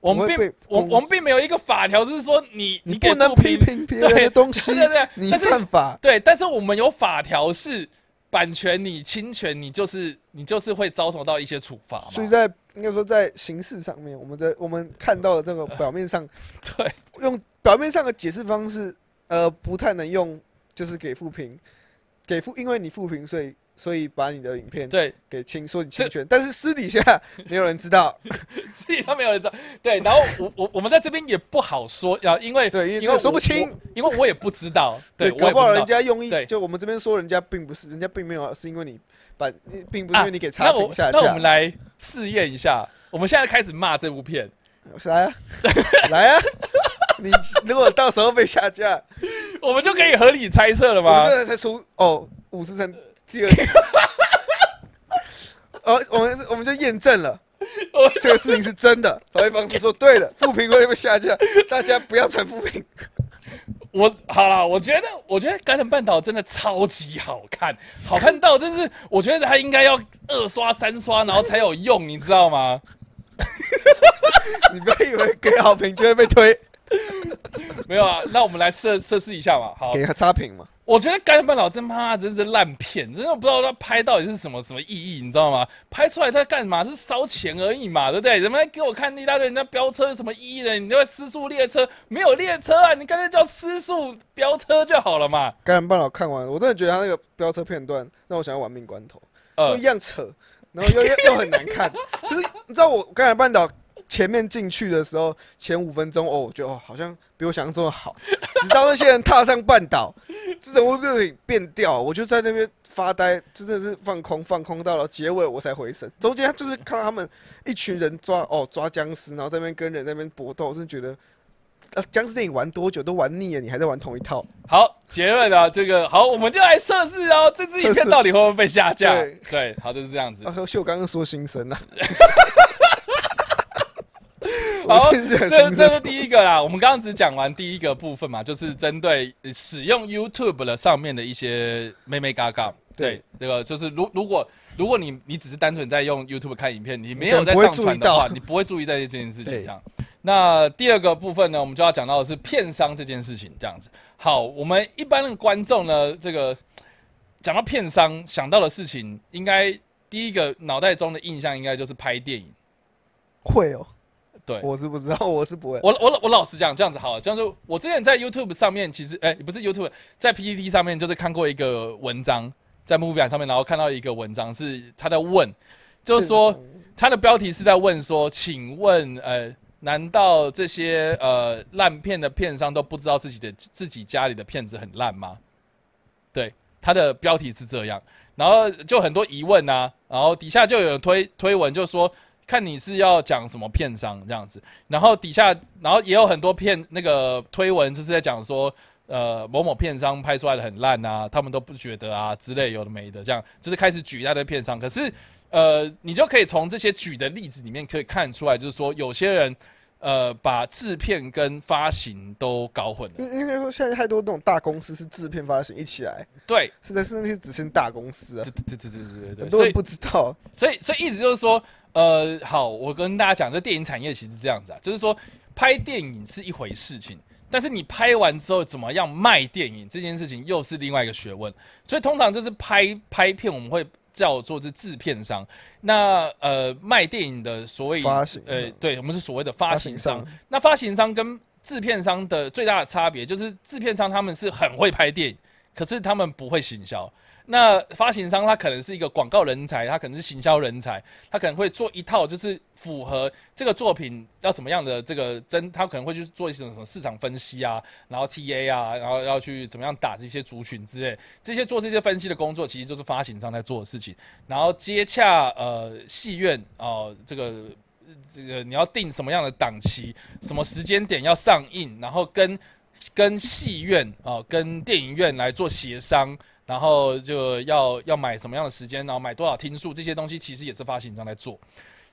我我们并我我们并没有一个法条就是说你你给不能负批评别人的东西对，对对，你犯法。对，但是我们有法条是版权你侵权，你就是你就是会遭受到一些处罚。所以在应该说在形式上面，我们在我们看到的这个表面上，对用表面上的解释方式，呃，不太能用，就是给负评，给负，因为你负评，所以所以把你的影片对，给侵，说你侵权，但是私底下没有人知道，私底下没有人知道。对，然后我我我们在这边也不好说，要因为对，因为说不清，因为我也不知道，对，搞不好人。家用意对，就我们这边说人家并不是，人家并没有，是因为你把，并不是因为你给差评下架。那我们，来试验一下，我们现在开始骂这部片，来啊，来啊，你如果到时候被下架，我们就可以合理猜测了我吗们？这才出哦，五十层第二集，哦，我们我们就验证了这个事情是真的。曹一方是说对了，负评会被下架，大家不要传负评。我好了，我觉得我觉得《感染半岛》真的超级好看，好看到真是我觉得它应该要二刷三刷，然后才有用，你知道吗？你不要以为给好评就会被推，没有啊，那我们来测测试一下嘛。好，给差评嘛。我觉得《感染半岛》真妈真是烂片，真的不知道他拍到底是什么什么意义，你知道吗？拍出来他干嘛？是烧钱而已嘛，对不对？人们给我看一大堆人家飙车有什么意义呢？你那个失速列车没有列车啊，你干脆叫失速飙车就好了嘛。感染半岛看完，我真的觉得他那个飙车片段让我想要玩命关头，呃都一，样扯，然后又又又很难看。就是你知道我感染半岛前面进去的时候，前五分钟哦，我觉得哦好像比我想象中的好。直到那些人踏上半岛，这种物就点变调，我就在那边发呆，真的是放空放空到了结尾我才回神。中间就是看到他们一群人抓哦抓僵尸，然后在那边跟人在那边搏斗，我真的觉得。呃，僵尸电影玩多久都玩腻了，你还在玩同一套？好，结论啊，这个好，我们就来测试哦，这支影片到底会不会被下架？对对，好，就是这样子。啊，秀刚刚说心声啊，好这这是第一个啦，我们刚刚只讲完第一个部分嘛，就是针对呃使用 YouTube 的上面的一些妹妹嘎嘎。对对，这个就是如如果如果你你只是单纯在用 YouTube 看影片，你没有在上传的话，你不会注意在这件事情对上。那第二个部分呢，我们就要讲到的是片商这件事情，这样子。好，我们一般的观众呢，这个讲到片商想到的事情，应该第一个脑袋中的印象应该就是拍电影。会哦，对，我是不知道，我是不会。我我我老实讲，这样子好了，这样就我之前在 YouTube 上面，其实哎、不是 YouTube，在 PPT 上面就是看过一个文章，在 Movie 版上面，然后看到一个文章是他在问，就是说他的标题是在问说，请问呃，难道这些呃烂片的片商都不知道自己的自己家里的片子很烂吗？对，他的标题是这样，然后就很多疑问啊，然后底下就有人推推文就说。看你是要讲什么片商这样子，然后底下，然后也有很多片那个推文就是在讲说，呃，某某片商拍出来的很烂啊，他们都不觉得啊之类有的没的，这样就是开始举一大堆片商。可是，呃，你就可以从这些举的例子里面可以看出来，就是说有些人，呃，把制片跟发行都搞混了。应应该说现在太多那种大公司是制片发行一起来，对，实在是那些只剩大公司啊对，对对对对对对对，所以很多人不知道。所以，所以意思就是说，呃，好，我跟大家讲，这电影产业其实是这样子啊，就是说拍电影是一回事情，但是你拍完之后怎么样卖电影这件事情又是另外一个学问。所以通常就是拍拍片，我们会叫做是制片商。那呃，卖电影的所谓发行呃，对我们是所谓的发行商。商那发行商跟制片商的最大的差别就是，制片商他们是很会拍电影，可是他们不会行销。那发行商他可能是一个广告人才，他可能是行销人才，他可能会做一套就是符合这个作品要怎么样的这个真，他可能会去做一些什么市场分析啊，然后 TA 啊，然后要去怎么样打这些族群之类，这些做这些分析的工作，其实就是发行商在做的事情，然后接洽呃戏院哦、这个。这个你要定什么样的档期，什么时间点要上映，然后跟跟戏院啊、跟电影院来做协商，然后就要要买什么样的时间，然后买多少听数，这些东西其实也是发行商在做。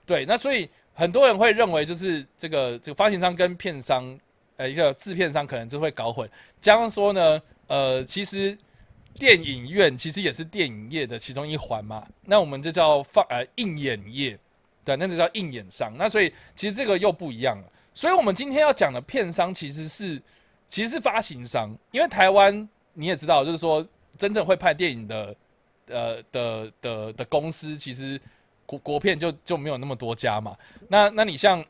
对，那所以很多人会认为，就是这个这个发行商跟片商，呃，一个制片商可能就会搞混。这样说呢，呃，其实电影院其实也是电影业的其中一环嘛。那我们就叫放呃映演业，对，那就叫映演商。那所以其实这个又不一样了。所以我们今天要讲的片商其实是其实是发行商，因为台湾你也知道，就是说真正会拍电影的呃的的的公司，其实国国片就就没有那么多家嘛。那那你像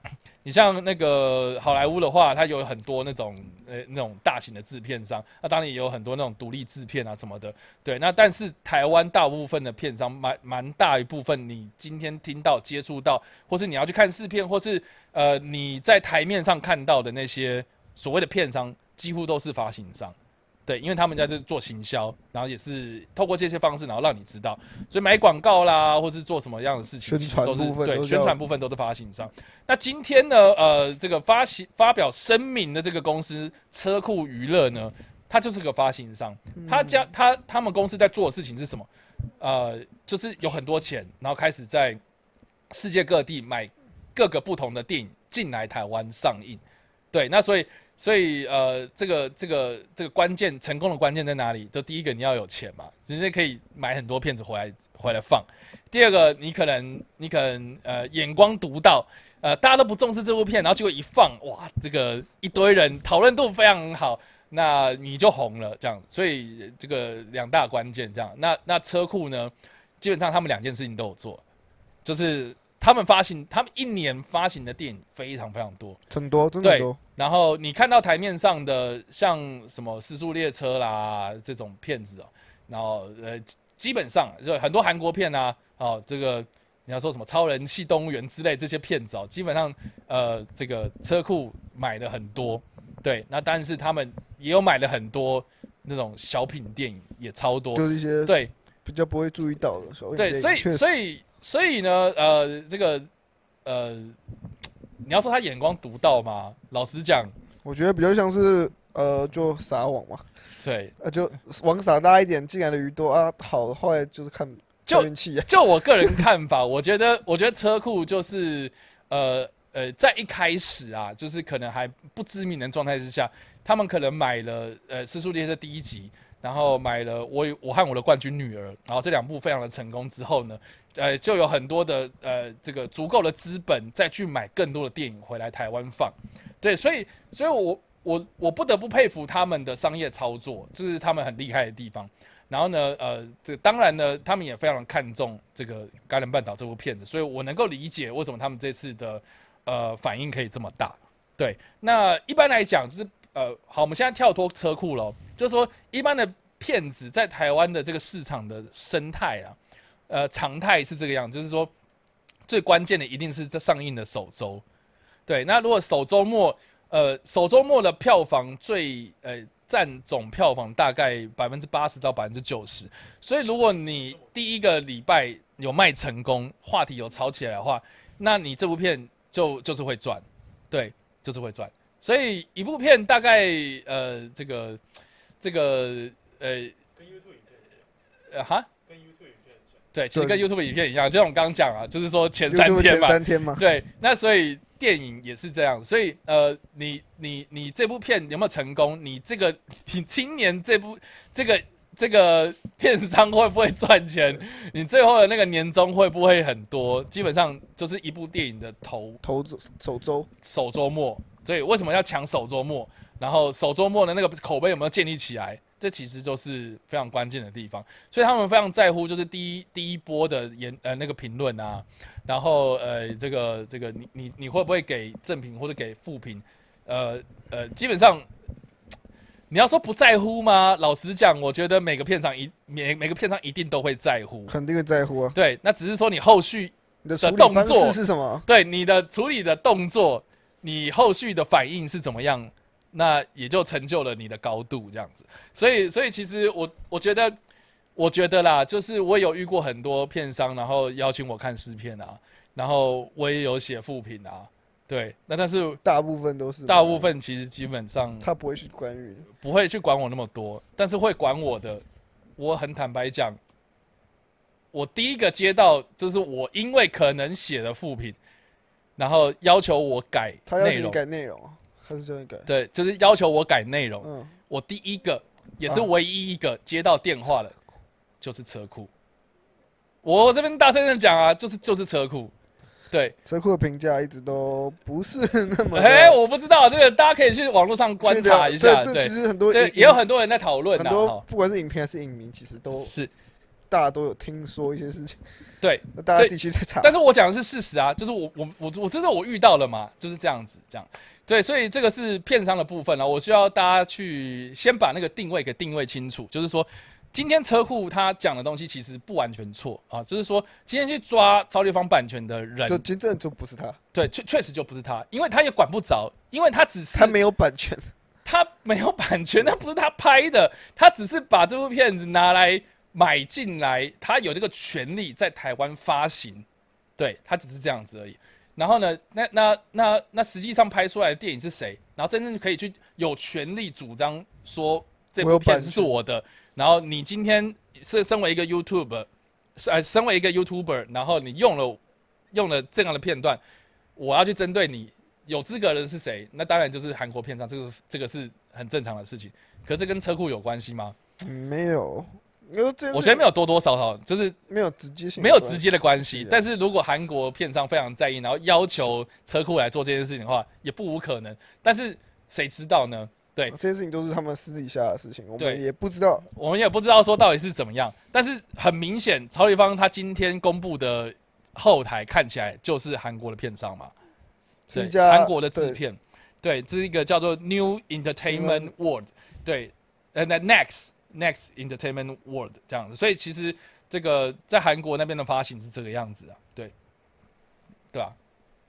你像那个好莱坞的话，它有很多那种呃那种大型的制片商，那当然也有很多那种独立制片啊什么的。对，那但是台湾大部分的片商，蛮蛮大一部分，你今天听到、接触到，或是你要去看试片，或是呃你在台面上看到的那些所谓的片商，几乎都是发行商。对，因为他们在这做行销，然后也是透过这些方式，然后让你知道，所以买广告啦，或是做什么样的事情，宣传其实都是对部分都叫宣传部分都是发行商。那今天呢，呃，这个发行发表声明的这个公司车库娱乐呢，它就是个发行商，他家他他们公司在做的事情是什么？呃，就是有很多钱，然后开始在世界各地买各个不同的电影进来台湾上映。对，那所以所以呃，这个这个这个关键成功的关键在哪里？就第一个你要有钱嘛，直接可以买很多片子回来回来放。第二个，你可能你可能呃眼光独到，呃大家都不重视这部片，然后结果一放，哇，这个一堆人讨论度非常好，那你就红了这样。所以这个两大关键这样。那那车库呢，基本上他们两件事情都有做，就是他们发行，他们一年发行的电影非常非常多。很多，真的很多。然后你看到台面上的像什么《失速列车》啦这种片子哦，然后呃基基本上就很多韩国片啊，哦这个你要说什么《超人气动物园》之类这些片子哦，基本上呃这个车库买的很多，对，那但是他们也有买了很多那种小品电影也超多，就是一些对比较不会注意到的小品对，所以电影确实所以所以呢，呃，这个呃，你要说他眼光独到吗？老实讲，我觉得比较像是呃，就撒网嘛，对，呃，就网撒大一点，进来的鱼多啊，好的坏就是看就运气啊。就我个人看法，我觉得，我觉得车库就是，呃呃，在一开始啊，就是可能还不知名的状态之下，他们可能买了呃《失速列车》第一集，然后买了我我和我的冠军女儿，然后这两部非常的成功之后呢，呃，就有很多的呃这个足够的资本再去买更多的电影回来台湾放，对，所以所以我我我不得不佩服他们的商业操作，这是他们很厉害的地方。然后呢，呃，这当然呢，他们也非常看重这个《甘人半岛》这部片子，所以我能够理解为什么他们这次的呃反应可以这么大。对，那一般来讲，就是呃，好，我们现在跳脱车库了，就是说一般的骗子在台湾的这个市场的生态啊，呃，常态是这个样子，就是说最关键的一定是在上映的首周。对，那如果首周末，呃，首周末的票房最呃占总票房大概百分之八十到百分之九十，所以如果你第一个礼拜有卖成功，话题有炒起来的话，那你这部片就就是会赚，对，就是会赚。所以一部片大概呃这个这个呃跟 YouTube 影片一样，呃哈，跟 YouTube 影片。对，其实跟对 YouTube 影片一样，就像我刚刚讲啊，就是说前三 YouTube 前天嘛，三天嘛，对，那所以电影也是这样，所以呃，你你你这部片有没有成功？你这个 你今年这部这个这个片商会不会赚钱？你最后的那个年终会不会很多？基本上就是一部电影的头头首周首周末，所以为什么要抢首周末？然后首周末的那个口碑有没有建立起来？这其实就是非常关键的地方，所以他们非常在乎，就是第一第一波的言呃那个评论啊，然后呃这个这个你你你会不会给正评或者给负评？呃呃，基本上你要说不在乎吗？老实讲，我觉得每个片场一每每个片场一定都会在乎，肯定会在乎啊。对，那只是说你后续的动作式是什么？对你的处理的动作，你后续的反应是怎么样，那也就成就了你的高度这样子。所以，所以其实我我觉得，我觉得啦，就是我有遇过很多片商，然后邀请我看试片啊，然后我也有写副品啊，对，那但是大部分都是大部分其实基本上他不会去干预。不会去管我那么多，但是会管我的。我很坦白讲，我第一个接到就是我因为可能写的副评，然后要求我改他要求你容，改内容啊，还是叫你改？对，就是要求我改内容。嗯，我第一个也是啊唯一一个接到电话的，就是车库。我这边大声的讲啊，就是就是车库，对，车库的评价一直都不是那么的。哎，我不知道这个，大家可以去网络上观察一下。这对其，实很多这影也有很多人在讨论啊。很多哈不管是影片还是影迷，其实都是大家都有听说一些事情，对，那大家所以自己去查。但是我讲的是事实啊，就是我我我我真的我遇到了嘛，就是这样子，这样对，所以这个是片商的部分了。我需要大家去先把那个定位给定位清楚，就是说今天车库他讲的东西其实不完全错啊，就是说今天去抓超立方版权的人，就真正就不是他，对，确确实就不是他，因为他也管不着，因为他只是他没有版权，他没有版权，那不是他拍的，他只是把这部片子拿来买进来，他有这个权利在台湾发行，对他只是这样子而已。然后呢，那那那那实际上拍出来的电影是谁？然后真正可以去有权利主张说这部片子是我的。然后你今天是身为一个 YouTube，是呃身为一个 YouTuber，然后你用了用了这样的片段，我要去针对你有资格的是谁？那当然就是韩国片商，这个这个是很正常的事情。可是跟车库有关系吗？嗯没有。我觉得没有多多少少，就是没有直接性，没有直接的关系但是如果韩国片商非常在意，然后要求车库来做这件事情的话，也不无可能。但是谁知道呢？对这件事情都是他们私底下的事情，我们也不知道。我们也不知道说到底是怎么样。但是很明显，曹立芳他今天公布的后台看起来就是韩国的片商嘛，对是韩国的制片，对，这是一个叫做 New Entertainment World，对，呃，那 Next Next Entertainment World 这样子，所以其实这个在韩国那边的发行是这个样子啊，对，对吧、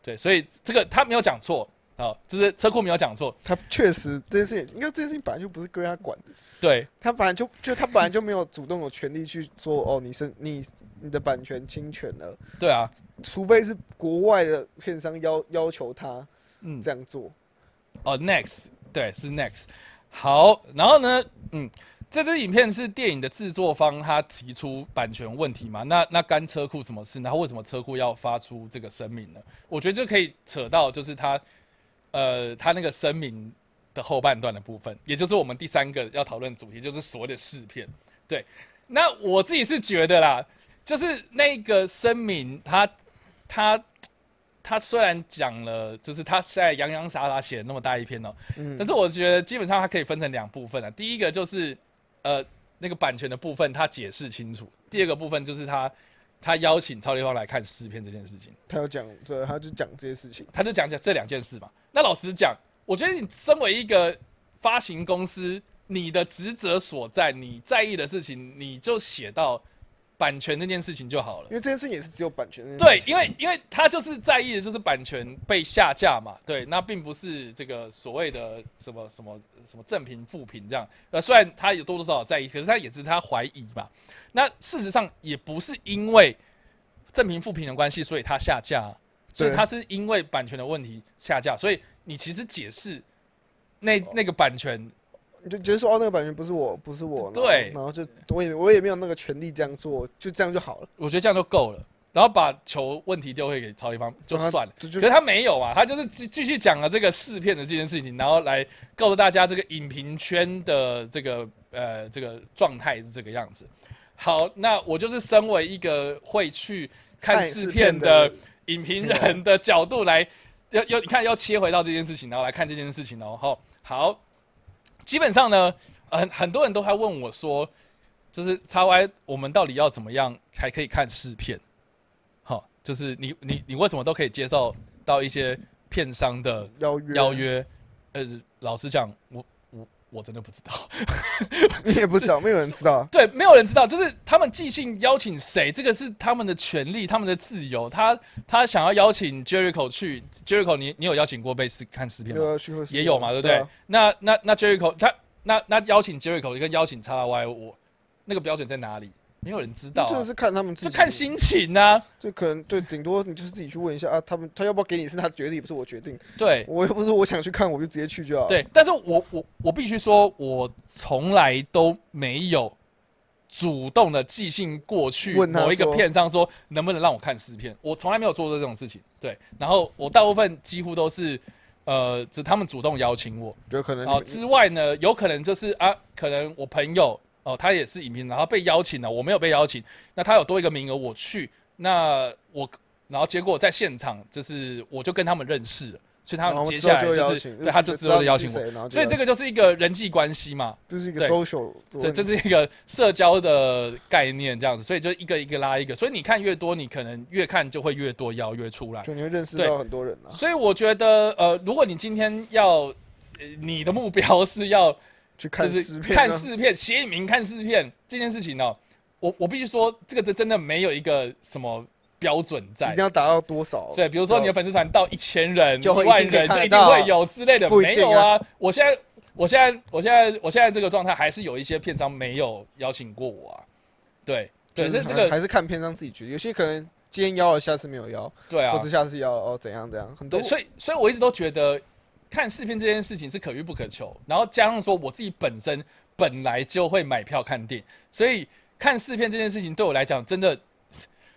对，所以这个他没有讲错啊，就是车库没有讲错，他确实这件事情，因为这件事情本来就不是归他管的，对，他本来就就他本来就没有主动有权利去说哦，你是你你的版权侵权了，对啊，除非是国外的片商要要求他嗯，这样做。哦，Next，对，是 Next。好，然后呢，嗯，这支影片是电影的制作方他提出版权问题嘛？那那干车库什么事？然后为什么车库要发出这个声明呢？我觉得这可以扯到就是他，呃，他那个声明的后半段的部分，也就是我们第三个要讨论的主题，就是所谓的试片。对，那我自己是觉得啦，就是那个声明，他他他虽然讲了，就是他现在洋洋洒洒写了那么大一篇哦、嗯但是我觉得基本上它可以分成两部分啊。第一个就是呃那个版权的部分，他解释清楚；第二个部分就是他他邀请超立方来看诗篇这件事情，他有讲，对，他就讲这些事情。他就讲讲这两件事嘛。那老实讲，我觉得你身为一个发行公司，你的职责所在，你在意的事情，你就写到版权那件事情就好了因。为这件事情也是只有版权的。对，因为因为他就是在意的就是版权被下架嘛，对，那并不是这个所谓的什么什么什么正评负评这样。呃，虽然他有多多少少在意，可是他也是他怀疑嘛。那事实上也不是因为正评负评的关系，所以他下架啊，所以他是因为版权的问题下架。所以你其实解释那那个版权，你就觉得说哦，那个版权不是我，不是我，对然后就我也我也没有那个权利这样做，就这样就好了，我觉得这样就够了。然后把球问题丢回给曹立芳就算了。可是他没有啊，他就是继继续讲了这个试片的这件事情，然后来告诉大家这个影评圈的这个呃这个状态是这个样子。好，那我就是身为一个会去看看试试片片的的影评人的角度来，要要你看要切回到这件事情，然后来看这件事情哦。好，好，基本上呢，很很多人都还问我说，就是叉 Y 我们到底要怎么样才可以看试片？好，就是你你你为什么都可以接受到一些片商的邀约邀，约？呃，老实讲，我我我真的不知道。你也不知道，没有人知道。对，没有人知道，就是他们即兴邀请谁，这个是他们的权利，他们的自由。他他想要邀请 Jericho 去，Jericho 你你有邀请过被试看视频吗？有也有嘛，对不对？啊那那那 Jericho 他那那邀请 Jericho 跟邀请 x Y 我那个标准在哪里？没有人知道、啊，这是看他们自己，就看心情啊。就可能对，顶多你就是自己去问一下啊，他们他要不要给你是他决定，不是我决定。对我又不是我想去看我就直接去就好。，对，但是我我我必须说，我从来都没有主动的寄信过去问某一个片商说能不能让我看试片，我从来没有做过这种事情。对，然后我大部分几乎都是呃，只他们主动邀请我。有可能哦，你之外呢，有可能就是啊，可能我朋友哦，他也是影评，然后被邀请了，我没有被邀请，那他有多一个名额，我去，那我然后结果在现场就是我就跟他们认识了，所以他们接下来就是，对他就之后就邀请我，所以这个就是一个人际关系嘛，这是一个 social，这这是一个社交的概念这样子，所以就一个一个拉一个，所以你看越多，你可能越看就会越多邀约出来。就你会认识对到很多人啊，所以我觉得，呃，如果你今天要，呃你的目标是要去看就是视片啊，看试片，写影评看试片这件事情呢、我我必须说，这个这真的没有一个什么标准一在定。要达到多少？对，比如说你的粉丝团到一千人、就会一万人，就一定会有之类的，没有啊。我现在，我现在，我现在，我现在这个状态，还是有一些片商没有邀请过我啊。对，对，就是这这个，还是看片商自己决定，有些可能今天邀了，下次没有邀，对啊或，是下次邀哦怎样怎样，很多，所以，所以我一直都觉得看视频这件事情是可遇不可求，然后加上说我自己本身本来就会买票看电影，所以看视片这件事情对我来讲，真的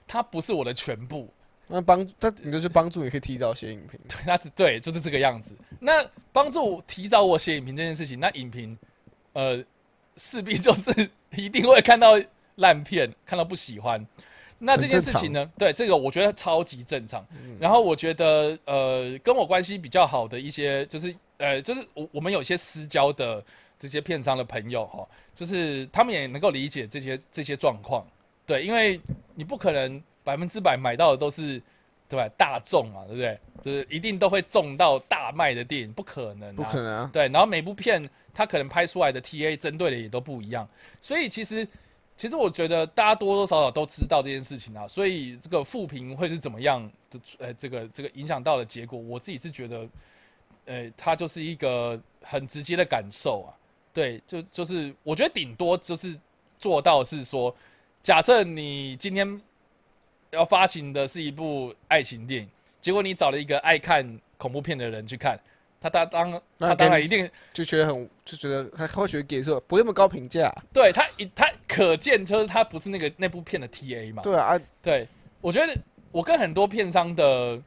它不是我的全部，那帮他，你就是帮助你可以提早写影评，它只对就是这个样子。那帮助提早我写影评这件事情，那影评呃势必就是 一定会看到烂片，看到不喜欢。那这件事情呢？对这个我觉得超级正常。然后我觉得呃跟我关系比较好的一些，就是呃就是我我们有一些私交的这些片商的朋友哈，就是他们也能够理解这些这些状况。对，因为你不可能百分之百买到的都是对吧大众嘛，对不对？就是一定都会中到大卖的电影，不可能、啊，不可能啊，对，然后每部片它可能拍出来的 TA 针对的也都不一样，所以其实其实我觉得大家多多少少都知道这件事情啊，所以这个负评会是怎么样的，呃，这个这个影响到的结果，我自己是觉得，呃，它就是一个很直接的感受啊，对，就就是我觉得顶多就是做到是说，假设你今天要发行的是一部爱情电影，结果你找了一个爱看恐怖片的人去看。他他当他当然一定就觉得很就觉得他或许给出不会那么高评价，对他一他可见就是他不是那个那部片的 TA 嘛。对啊，啊对，我觉得我跟很多片商的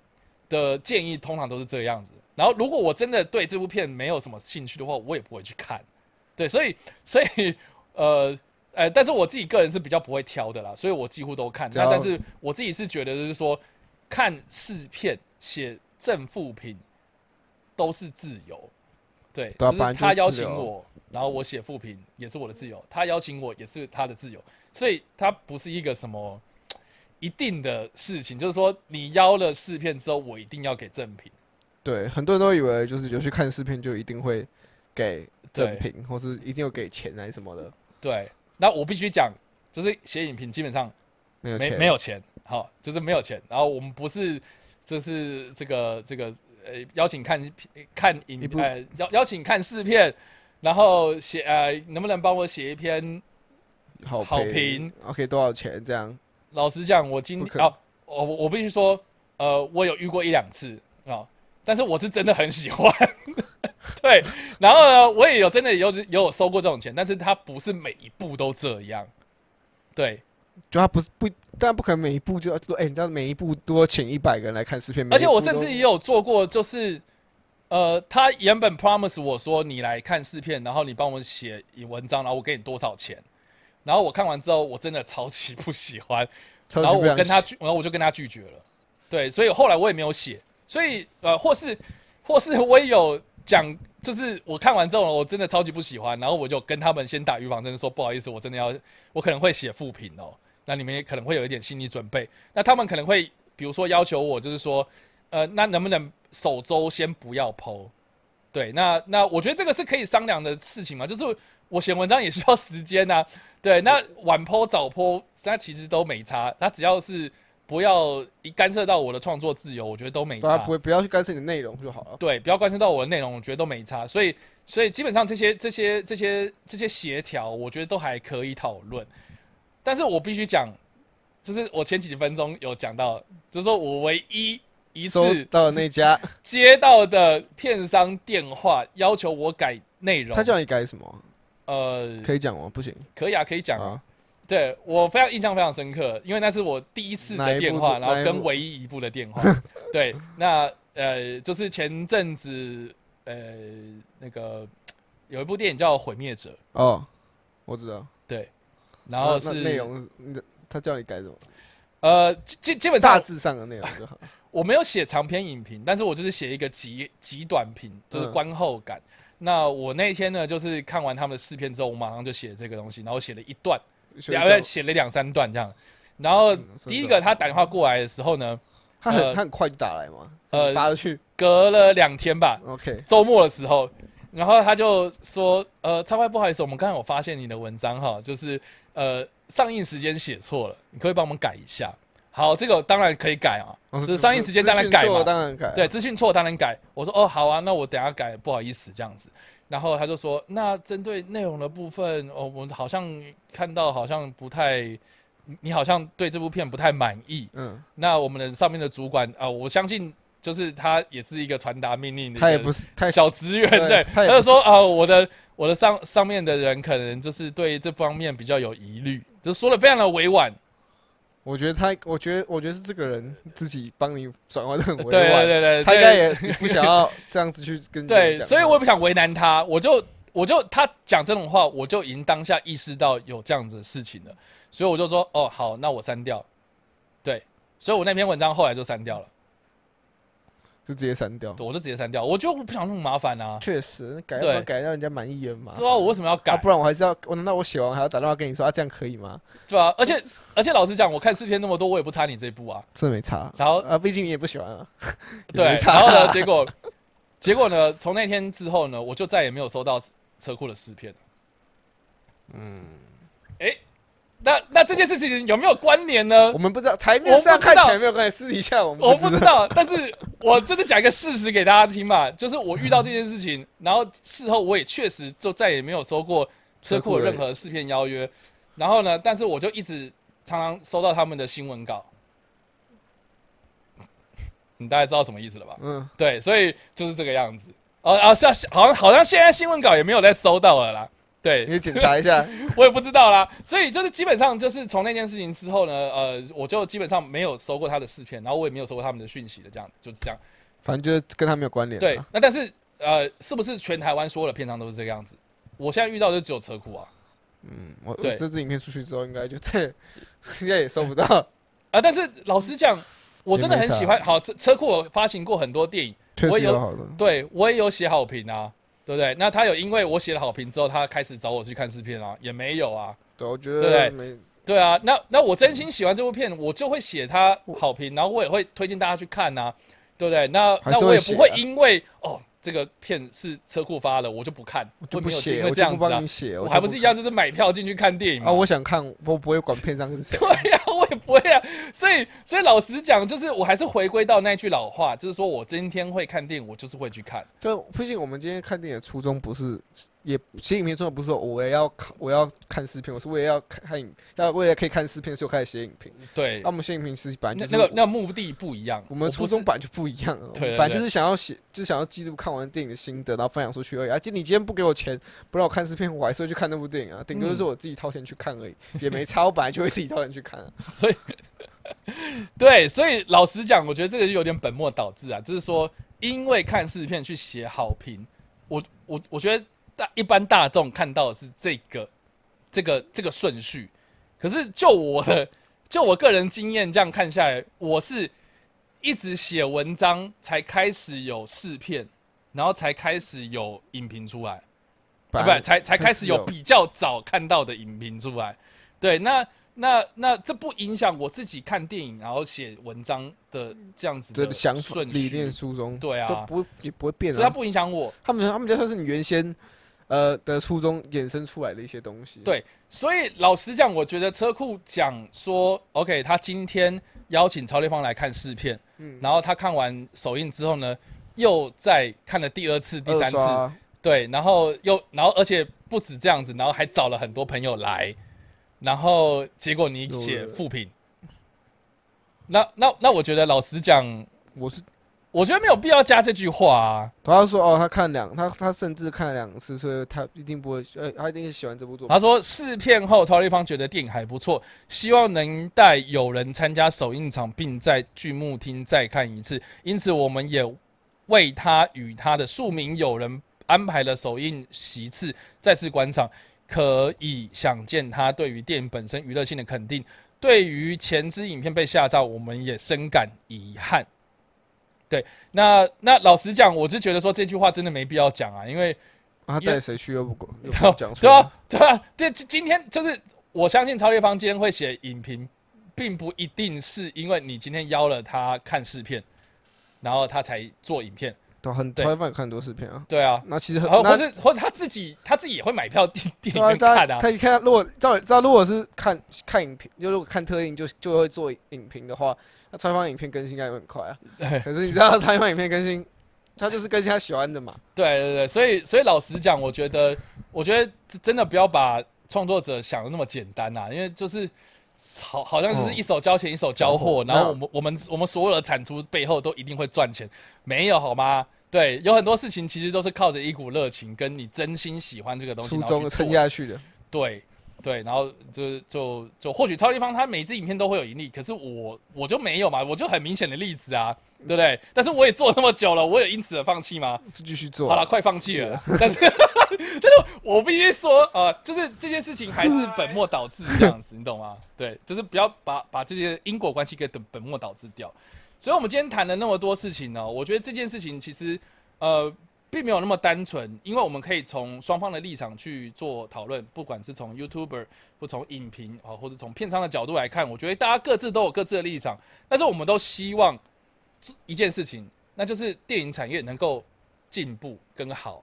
的建议通常都是这样子。然后如果我真的对这部片没有什么兴趣的话，我也不会去看。对，所以所以 呃呃，但是我自己个人是比较不会挑的啦，所以我几乎都看。那但是我自己是觉得就是说，看试片写正负评都是自由。对，对啊就是他邀请我，然后我写复评也是我的自由，他邀请我也是他的自由，所以他不是一个什么一定的事情，就是说你邀了试片之后，我一定要给正品。对，很多人都以为就是有去看视频就一定会给正品，或是一定要给钱还是什么的，对，那我必须讲，就是写影评基本上没没有钱，没有钱，好，就是没有钱。然后我们不是，就是这个这个呃邀请看看影一部呃邀邀请看试片，然后写呃能不能帮我写一篇？好好评，OK 多少钱这样？老实讲，我今不可哦我我必须说，呃，我有遇过一两次啊、但是我是真的很喜欢。对，然后呢，我也有真的有有有收过这种钱，但是他不是每一部都这样。对，就他不是不，当然不可能每一部就要说，哎、你知道每一部多请一百个人来看视频，每而且我甚至也有做过，就是呃，他原本 promise 我说你来看试片，然后你帮我写文章，然后我给你多少钱。然后我看完之后，我真的超级不喜欢，然后我跟他拒，然后我就跟他拒绝了。对，所以后来我也没有写。所以呃，或是或是我也有讲，就是我看完之后，我真的超级不喜欢，然后我就跟他们先打预防针，说不好意思，我真的要，我可能会写负评哦。那你们也可能会有一点心理准备。那他们可能会，比如说要求我，就是说，呃，那能不能首周先不要剖？对，那那我觉得这个是可以商量的事情嘛，就是我写文章也需要时间呐、对，那晚剖早剖，它其实都没差，它只要是不要一干涉到我的创作自由，我觉得都没差不。会不要去干涉你的内容就好了。对，不要干涉到我的内容，我觉得都没差。所以，所以基本上这些、这些、这些、这些协调，我觉得都还可以讨论。但是我必须讲，就是我前几分钟有讲到，就是说我唯一一次到的那家，接到的片商电话要求我改内容，他叫你改什么？呃，可以讲吗？不行可以啊，可以讲啊。啊，对我非常印象非常深刻，因为那是我第一次的电话，然后跟唯一一部的电话。对，那呃，就是前阵子呃那个有一部电影叫《毁灭者》，哦，我知道。然后是内容，他叫你改什么？呃，基基本上大致上的内容就好。我没有写长篇影评，但是我就是写一个极极短评，就是嗯观后感。那我那天呢，就是看完他们的试片之后，我马上就写这个东西，然后写了一段，两个写了两三段这样。然后嗯第一个他打电话过来的时候呢，他很呃他很快就打来嘛，呃呃，发过去隔了两天吧，，OK，周末的时候，然后他就说：“呃，超快，不好意思，我们刚才有发现你的文章哈，就是呃上映时间写错了，你可以帮我们改一下？”好，这个当然可以改啊，哦就是上映时间当然改嘛，当然改，对，，资讯错当然改。我说：“哦，好啊，那我等下改，不好意思这样子。”然后他就说：“那针对内容的部分，哦，我好像看到好像不太，你你好像对这部片不太满意。嗯，那我们的上面的主管啊、我相信就是他也是一个传达命令的他也不是太小职员，对对，他他就说啊、我的我的上上面的人可能就是对这方面比较有疑虑，就说的非常的委婉，我觉得他，我觉得，我觉得是这个人自己帮你转换的很对委婉，对对对，他应该也不想要这样子去跟别 对，所以我也不想为难他，我就我就他讲这种话，我就已经当下意识到有这样子的事情了，所以我就说哦好，那我删掉，对，所以我那篇文章后来就删掉了，就直接删掉。我就直接删掉，我就不想那么麻烦啊，确实，改改让人家满意也很麻烦。不知道我为什么要改啊，，不然我还是要，我难道我写完还要打电话跟你说啊，这样可以吗？对吧、而且而且老实讲，我看视频那么多，我也不差你这一步啊。真没差。然后啊，毕竟你也不喜欢啊。对然后呢，结果结果呢，从那天之后呢，我就再也没有收到车库的试片了。嗯，哎，那那这件事情有没有关联呢我？们不知道，台面上看起来没有关系，私底下我们我不不知道，但是我就是讲一个事实给大家听嘛，就是我遇到这件事情，然后事后我也确实就再也没有收过车库任何试片邀约，然后呢，但是我就一直常常收到他们的新闻稿，你大概知道什么意思了吧？嗯，对，所以就是这个样子。哦啊，是啊，好像好像现在新闻稿也没有再收到了啦。对，你检查一下。我也不知道啦。所以就是基本上就是从那件事情之后呢，呃，我就基本上没有收过他的试片，然后我也没有收过他们的讯息的，这样就是这样。反正就是跟他没有关联啊。对，那但是呃，是不是全台湾所有的片商都是这个样子？我现在遇到就只有车库啊嗯，我对这支影片出去之后，应该就再也 应该也收不到。啊！但是老实讲，我真的很喜欢。好，车车库我发行过很多电影，确我有。对我也有写好评啊，对不对？那他有因为我写了好评之后，他开始找我去看试片啊，也没有啊。对，我觉对得没对啊，那那我真心喜欢这部片，我就会写他好评，然后我也会推荐大家去看呐、对不对？那那我也不会因为哦这个片是车库发的，我就不看，我就不写，我为这样子帮你，写，就我还不是一样，就是买票进去看电影嘛。啊？我想看，我不会管片商是谁。对呀、会不会啊。所以所以老实讲，就是我还是回归到那句老话，就是说我今天会看电影，我就是会去看。就毕竟我们今天看电影的初衷不是，也写影片真的不是说我也要看我要看视频，我是为了要看看影，要为了可以看视频，所以我开始写影评。对那，我们写影评是本来就是那那个那个目的不一样。我们初衷本来就不一样了，对本来就是想要写，就是想要记录看完电影的心得，然后分享出去而已。而、啊、且你今天不给我钱，不让我看视频，我还是会去看那部电影啊，顶多嗯就是我自己掏钱去看而已，也没差。我本来就会自己掏钱去看、啊。所以，对，所以老实讲，我觉得这个就有点本末倒置啊。就是说，因为看视频去写好评，我我我觉得大一般大众看到的是这个这个这个顺序，可是就我的就我个人经验这样看下来，我是一直写文章才开始有试片，然后才开始有影评出来。啊，不，才才开始有比较早看到的影评出来。对，那那那这不影响我自己看电影然后写文章的这样子的对想法顺、序理念初衷，对啊都不会也不会变所以它啊。不影响我。他们他们就算是你原先呃的初衷衍生出来的一些东西。对所以老实讲，我觉得车库讲说，OK，他今天邀请曹立芳来看试片，嗯，然后他看完首映之后呢，又再看了第二次、第三次，对，然后又，然后而且不止这样子，然后还找了很多朋友来，然后结果你写有复评，那那那我觉得老实讲，我是我觉得没有必要加这句话啊。他说哦，他看两他他甚至看了两次，所以他一定不会，呃，他一定是喜欢这部作品。他说试片后，曹立芳觉得电影还不错，希望能带友人参加首映场，并在剧目厅再看一次。因此，我们也为他与他的数名友人安排了首映席次，再次观赏。可以想见他对于电影本身娱乐性的肯定，对于前支影片被下架，我们也深感遗憾。对，那那老实讲，我就觉得说这句话真的没必要讲啊，因为啊他带谁去又不管，又不讲出对来啊，对啊，这这今天就是我相信超越方今天会写影评，并不一定是因为你今天邀了他看试片，然后他才做影片。都很对超饭看很多视频啊。对啊，那其实很或是或者他自己他自己也会买票电电影院看啊。大家他一看，如果照照如果是看看影评，就如果看特映就就会做影评的话，那采访影片更新应该会很快啊。对可是你知道采访影片更新，他就是更新他喜欢的嘛。对对对，所以所以老实讲，我觉得我觉得真的不要把创作者想的那么简单呐、因为就是好好像就是一手交钱一手交货，哦然后我们我们我们所有的产出背后都一定会赚钱，没有好吗？对，有很多事情其实都是靠着一股热情，跟你真心喜欢这个东西，初衷然后撑下去的，对对，然后就就就或许超立方他每支影片都会有盈利，可是我我就没有嘛，我就很明显的例子啊，对不对？但是我也做那么久了，我有因此而放弃吗？就继续做好了，啊。快放弃了。但是 但是我必须说，呃，就是这件事情还是本末倒置这样子，你懂吗？对，就是不要把把这些因果关系给本本末倒置掉。所以，我们今天谈了那么多事情呢，我觉得这件事情其实呃并没有那么单纯，因为我们可以从双方的立场去做讨论，不管是从 YouTuber 或从影评啊，或者从片商的角度来看，我觉得大家各自都有各自的立场，但是我们都希望一件事情，那就是电影产业能够进步更好。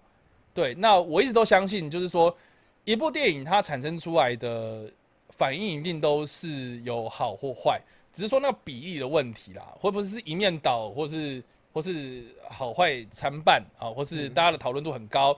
对，那我一直都相信，就是说，一部电影它产生出来的反应一定都是有好或坏，只是说那个比例的问题啦，会不会是一面倒，或是或是好坏参半啊，或是大家的讨论度很高。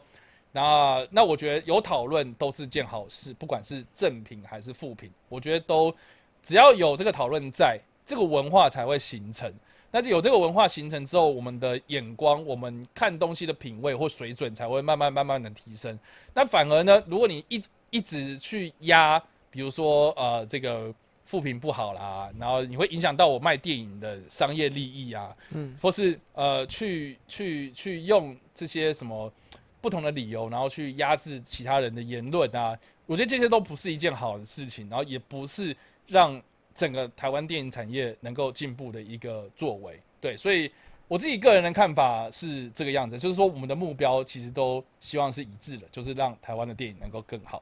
那那我觉得有讨论都是件好事，不管是正品还是负品，我觉得都只要有这个讨论在，这个文化才会形成。那就有这个文化形成之后，我们的眼光、我们看东西的品味或水准才会慢慢慢慢的提升。那反而呢，如果你一一直去压，比如说呃这个负评不好啦，然后你会影响到我卖电影的商业利益啊，嗯，或是呃去去去用这些什么不同的理由，然后去压制其他人的言论啊，我觉得这些都不是一件好的事情，然后也不是让整个台湾电影产业能够进步的一个作为。对，所以我自己个人的看法是这个样子，就是说我们的目标其实都希望是一致的，就是让台湾的电影能够更好。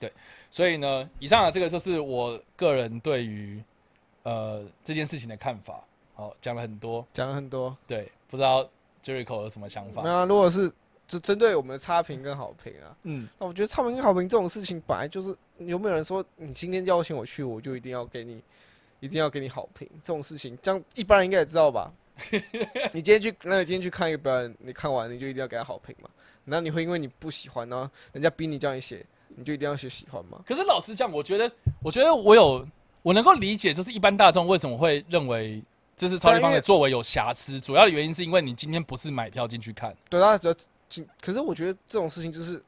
对，所以呢，以上的这个就是我个人对于呃这件事情的看法。好，讲了很多，讲了很多。对，不知道 Jericho 有什么想法那？啊，如果是只针对我们的差评跟好评啊，嗯，那我觉得差评跟好评这种事情本来就是有没有人说你今天邀请我去，我就一定要给你，一定要给你好评这种事情，这样一般人应该也知道吧？你今天去，那你今天去看一个表演，你看完你就一定要给他好评嘛？难道你会因为你不喜欢，然后人家逼你叫你写，你就一定要写喜欢吗？可是老实讲，我觉得，我觉得我有我能够理解，就是一般大众为什么会认为这是超立方的作为有瑕疵，主要的原因是因为你今天不是买票进去看。对，大家只要进，可是我觉得这种事情就是，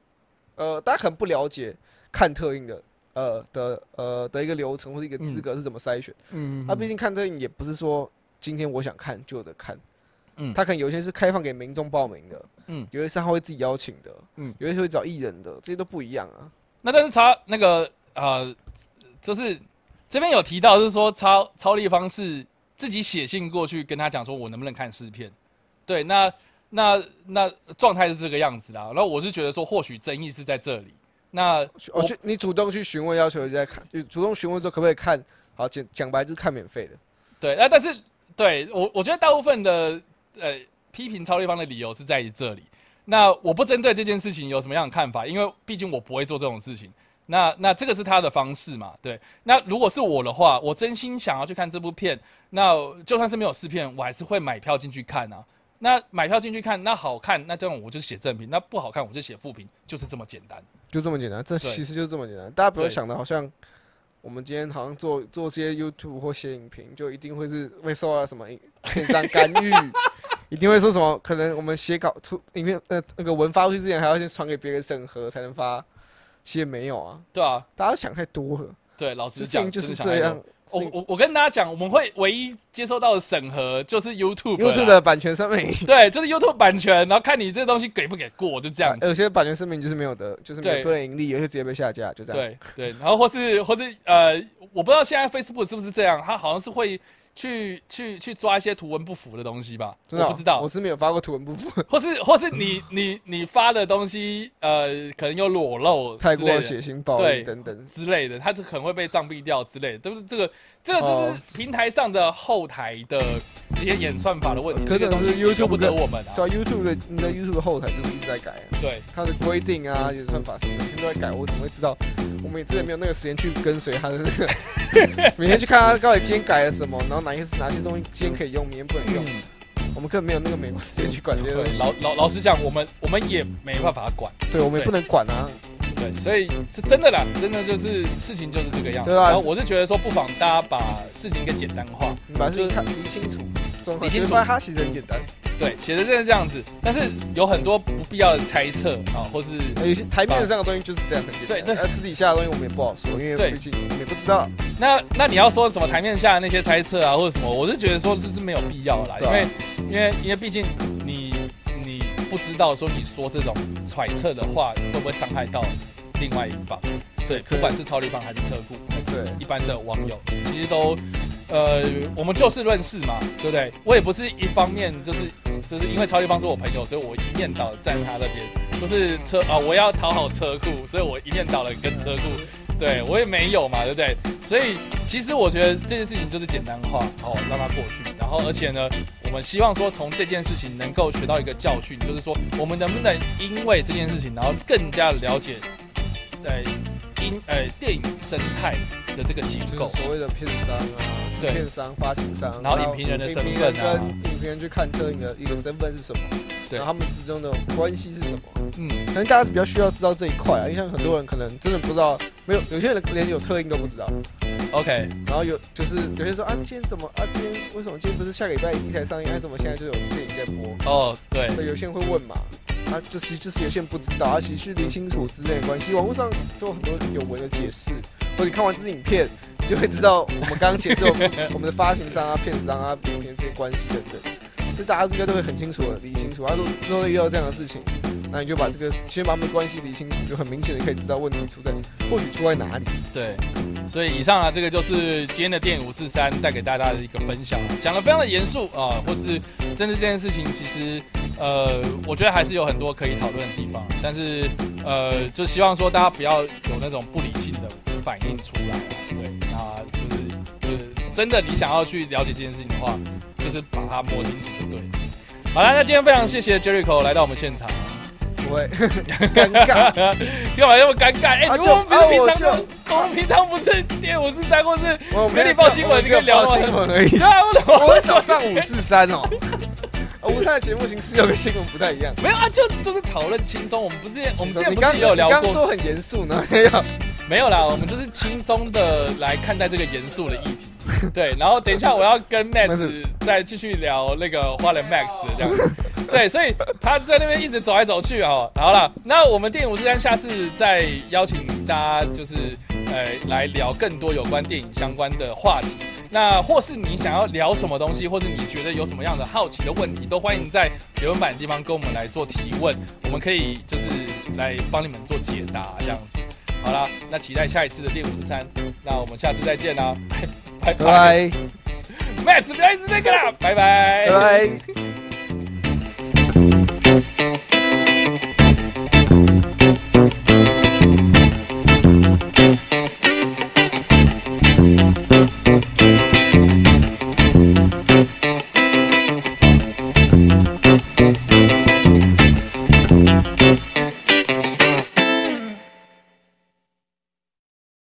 呃，大家可能不了解看特映的，呃的呃的一个流程或者一个资格是怎么筛选。嗯他毕竟看特映也不是说今天我想看就得看，嗯他可能有一些是开放给民众报名的，嗯有一些是他会自己邀请的，嗯有一些会找艺人的，这些都不一样啊。那但是超那个呃，就是这边有提到，就是说超超立方是自己写信过去跟他讲说，我能不能看试片？对，那那那状态是这个样子啦。然后我是觉得说，或许争议是在这里。那我去，你主动去询问，要求人家看，就主动询问说可不可以看，好讲讲白就是看免费的。对，那但是对我我觉得大部分的呃批评超立方的理由是在于这里。那我不针对这件事情有什么样的看法，因为毕竟我不会做这种事情。那那这个是他的方式嘛？对。那如果是我的话，我真心想要去看这部片，那就算是没有试片，我还是会买票进去看啊。那买票进去看，那好看，那这样我就写正评；那不好看，我就写负评，就是这么简单。就这么简单，这其实就这么简单。大家不要想的好像我们今天好像做做些 YouTube 或写影评，就一定会是会受到什么影片商干预，一定会说什么可能我们写稿出影片呃那个文发出去之前还要先传给别人审核才能发，其实也没有啊，对啊，大家想太多了。对，老实讲就是这样。我我我跟大家讲，我们会唯一接收到的审核就是 YouTube YouTube 的版权声明，对，就是 YouTube 版权，然后看你这东西给不给过，就这样子。有些版权声明就是没有的，就是没有不能盈利，有些直接被下架，就这样。对对，然后或是或是呃，我不知道现在 Facebook 是不是这样，它好像是会去去去抓一些图文不符的东西吧，真的哦我不知道。我，是没有发过图文不符，或是或是你你你发的东西呃，可能有裸露太过血腥暴力等等。之类的，它是可能会被杖毙掉之类的，都是这个这个就哦是平台上的后台的一些演算法的问题，可能是 YouTube 不得的我们啊。在 YouTube 的你在 YouTube 的后台就是一直在改啊，对它的规定啊、演算法什么的，每天都在改，我怎么会知道？我们也真的没有那个时间去跟随他的那个，每天去看他到底今天改了什么，然后哪些哪些东西今天可以用，明天不能用，嗯，我们根本没有那个美国时间去管这些东，西。老老老实讲，我们我们也没办法管。对，我们也不能管啊。对，所以是真的啦，真的就是事情就是这个样子。对啊然后我是觉得说，不妨大家把事情给简单化。你把事情看理清楚，理清楚它其实很简单。对，写的真的这样子，但是有很多不必要的猜测啊，或是有些台面上的东西就是这样很简单，对对而私底下的东西我们也不好说，因为对毕竟也不知道。那那你要说什么台面下的那些猜测啊，或者什么，我是觉得说这是没有必要啦，因为因为因为毕竟你你不知道说你说这种揣测的话会不会伤害到另外一方，对，不管是超立方还是车库还是一般的网友，其实都呃我们就事论事嘛，对不对？我也不是一方面就是就是因为超立方是我朋友，所以我一面倒站他那边，不是车啊，我要讨好车库，所以我一面倒了跟车库。对我也没有嘛，对不对？所以其实我觉得这件事情就是简单化，哦，让它过去。然后而且呢，我们希望说从这件事情能够学到一个教训，就是说我们能不能因为这件事情，然后更加了解，呃，音呃电影生态的这个结就是构。所谓的片商啊、对片商、发行商，然后影评人的身份啊影评人跟影评人去看电影的一个身份是什么，对然后他们之中的关系是什么，嗯，可能大家是比较需要知道这一块啊，因为像很多人可能真的不知道，没有有些人连有特映都不知道，OK，然后有就是有些人说啊，今天怎么啊，今天为什么今天不是下个礼拜一才上映，啊，怎么现在就有电影在播？哦，对，所以，有些人会问嘛，啊，就其实就是有些人不知道，啊，其实去理清楚之类的关系，网络上都有很多有文的解释，或者你看完这支影片，你就会知道我们刚刚解释我们 我们的发行商啊、片商啊、影片这些关系等等，大家应该都会很清楚的理清楚。他说之后遇到这样的事情，那你就把这个先把他们关系理清楚，就很明显的可以知道问题出在或许出在哪里。对，所以以上啊，这个就是今天的电影五四三带给大家的一个分享，讲的非常的严肃啊，或是真的这件事情，其实呃，我觉得还是有很多可以讨论的地方，但是呃，就希望说大家不要有那种不理性的反应出来，对，那就是就是真的你想要去了解这件事情的话，就是把它摸清楚就对了。好了，那今天非常谢谢 Jericho 来到我们现场，不会 尴尬，今晚那么尴尬？哎、啊如果我们平常就啊，我们平常不是练五四三，或是我跟你报新闻你可以聊新闻而已对。啊，我怎么我很少上五四三哦，啊 五四三的节目形式有个新闻不太一样。没有啊，就就是讨论轻松。我们不是我们之前你刚不是也有聊过？你刚说很严肃呢，没有？没有啦，我们就是轻松的来看待这个严肃的议题。对，然后等一下我要跟 Max 再继续聊那个花莲 Max 这样子。对，所以他在那边一直走来走去哦。好了，那我们电影五十三下次再邀请大家，就是呃来聊更多有关电影相关的话题。那或是你想要聊什么东西，或是你觉得有什么样的好奇的问题，都欢迎在留言板的地方跟我们来做提问，我们可以就是来帮你们做解答这样子。好啦，那期待下一次的电五十三，那我们下次再见啦，拜拜拜。Max 不要一直那个啦，拜。拜拜拜。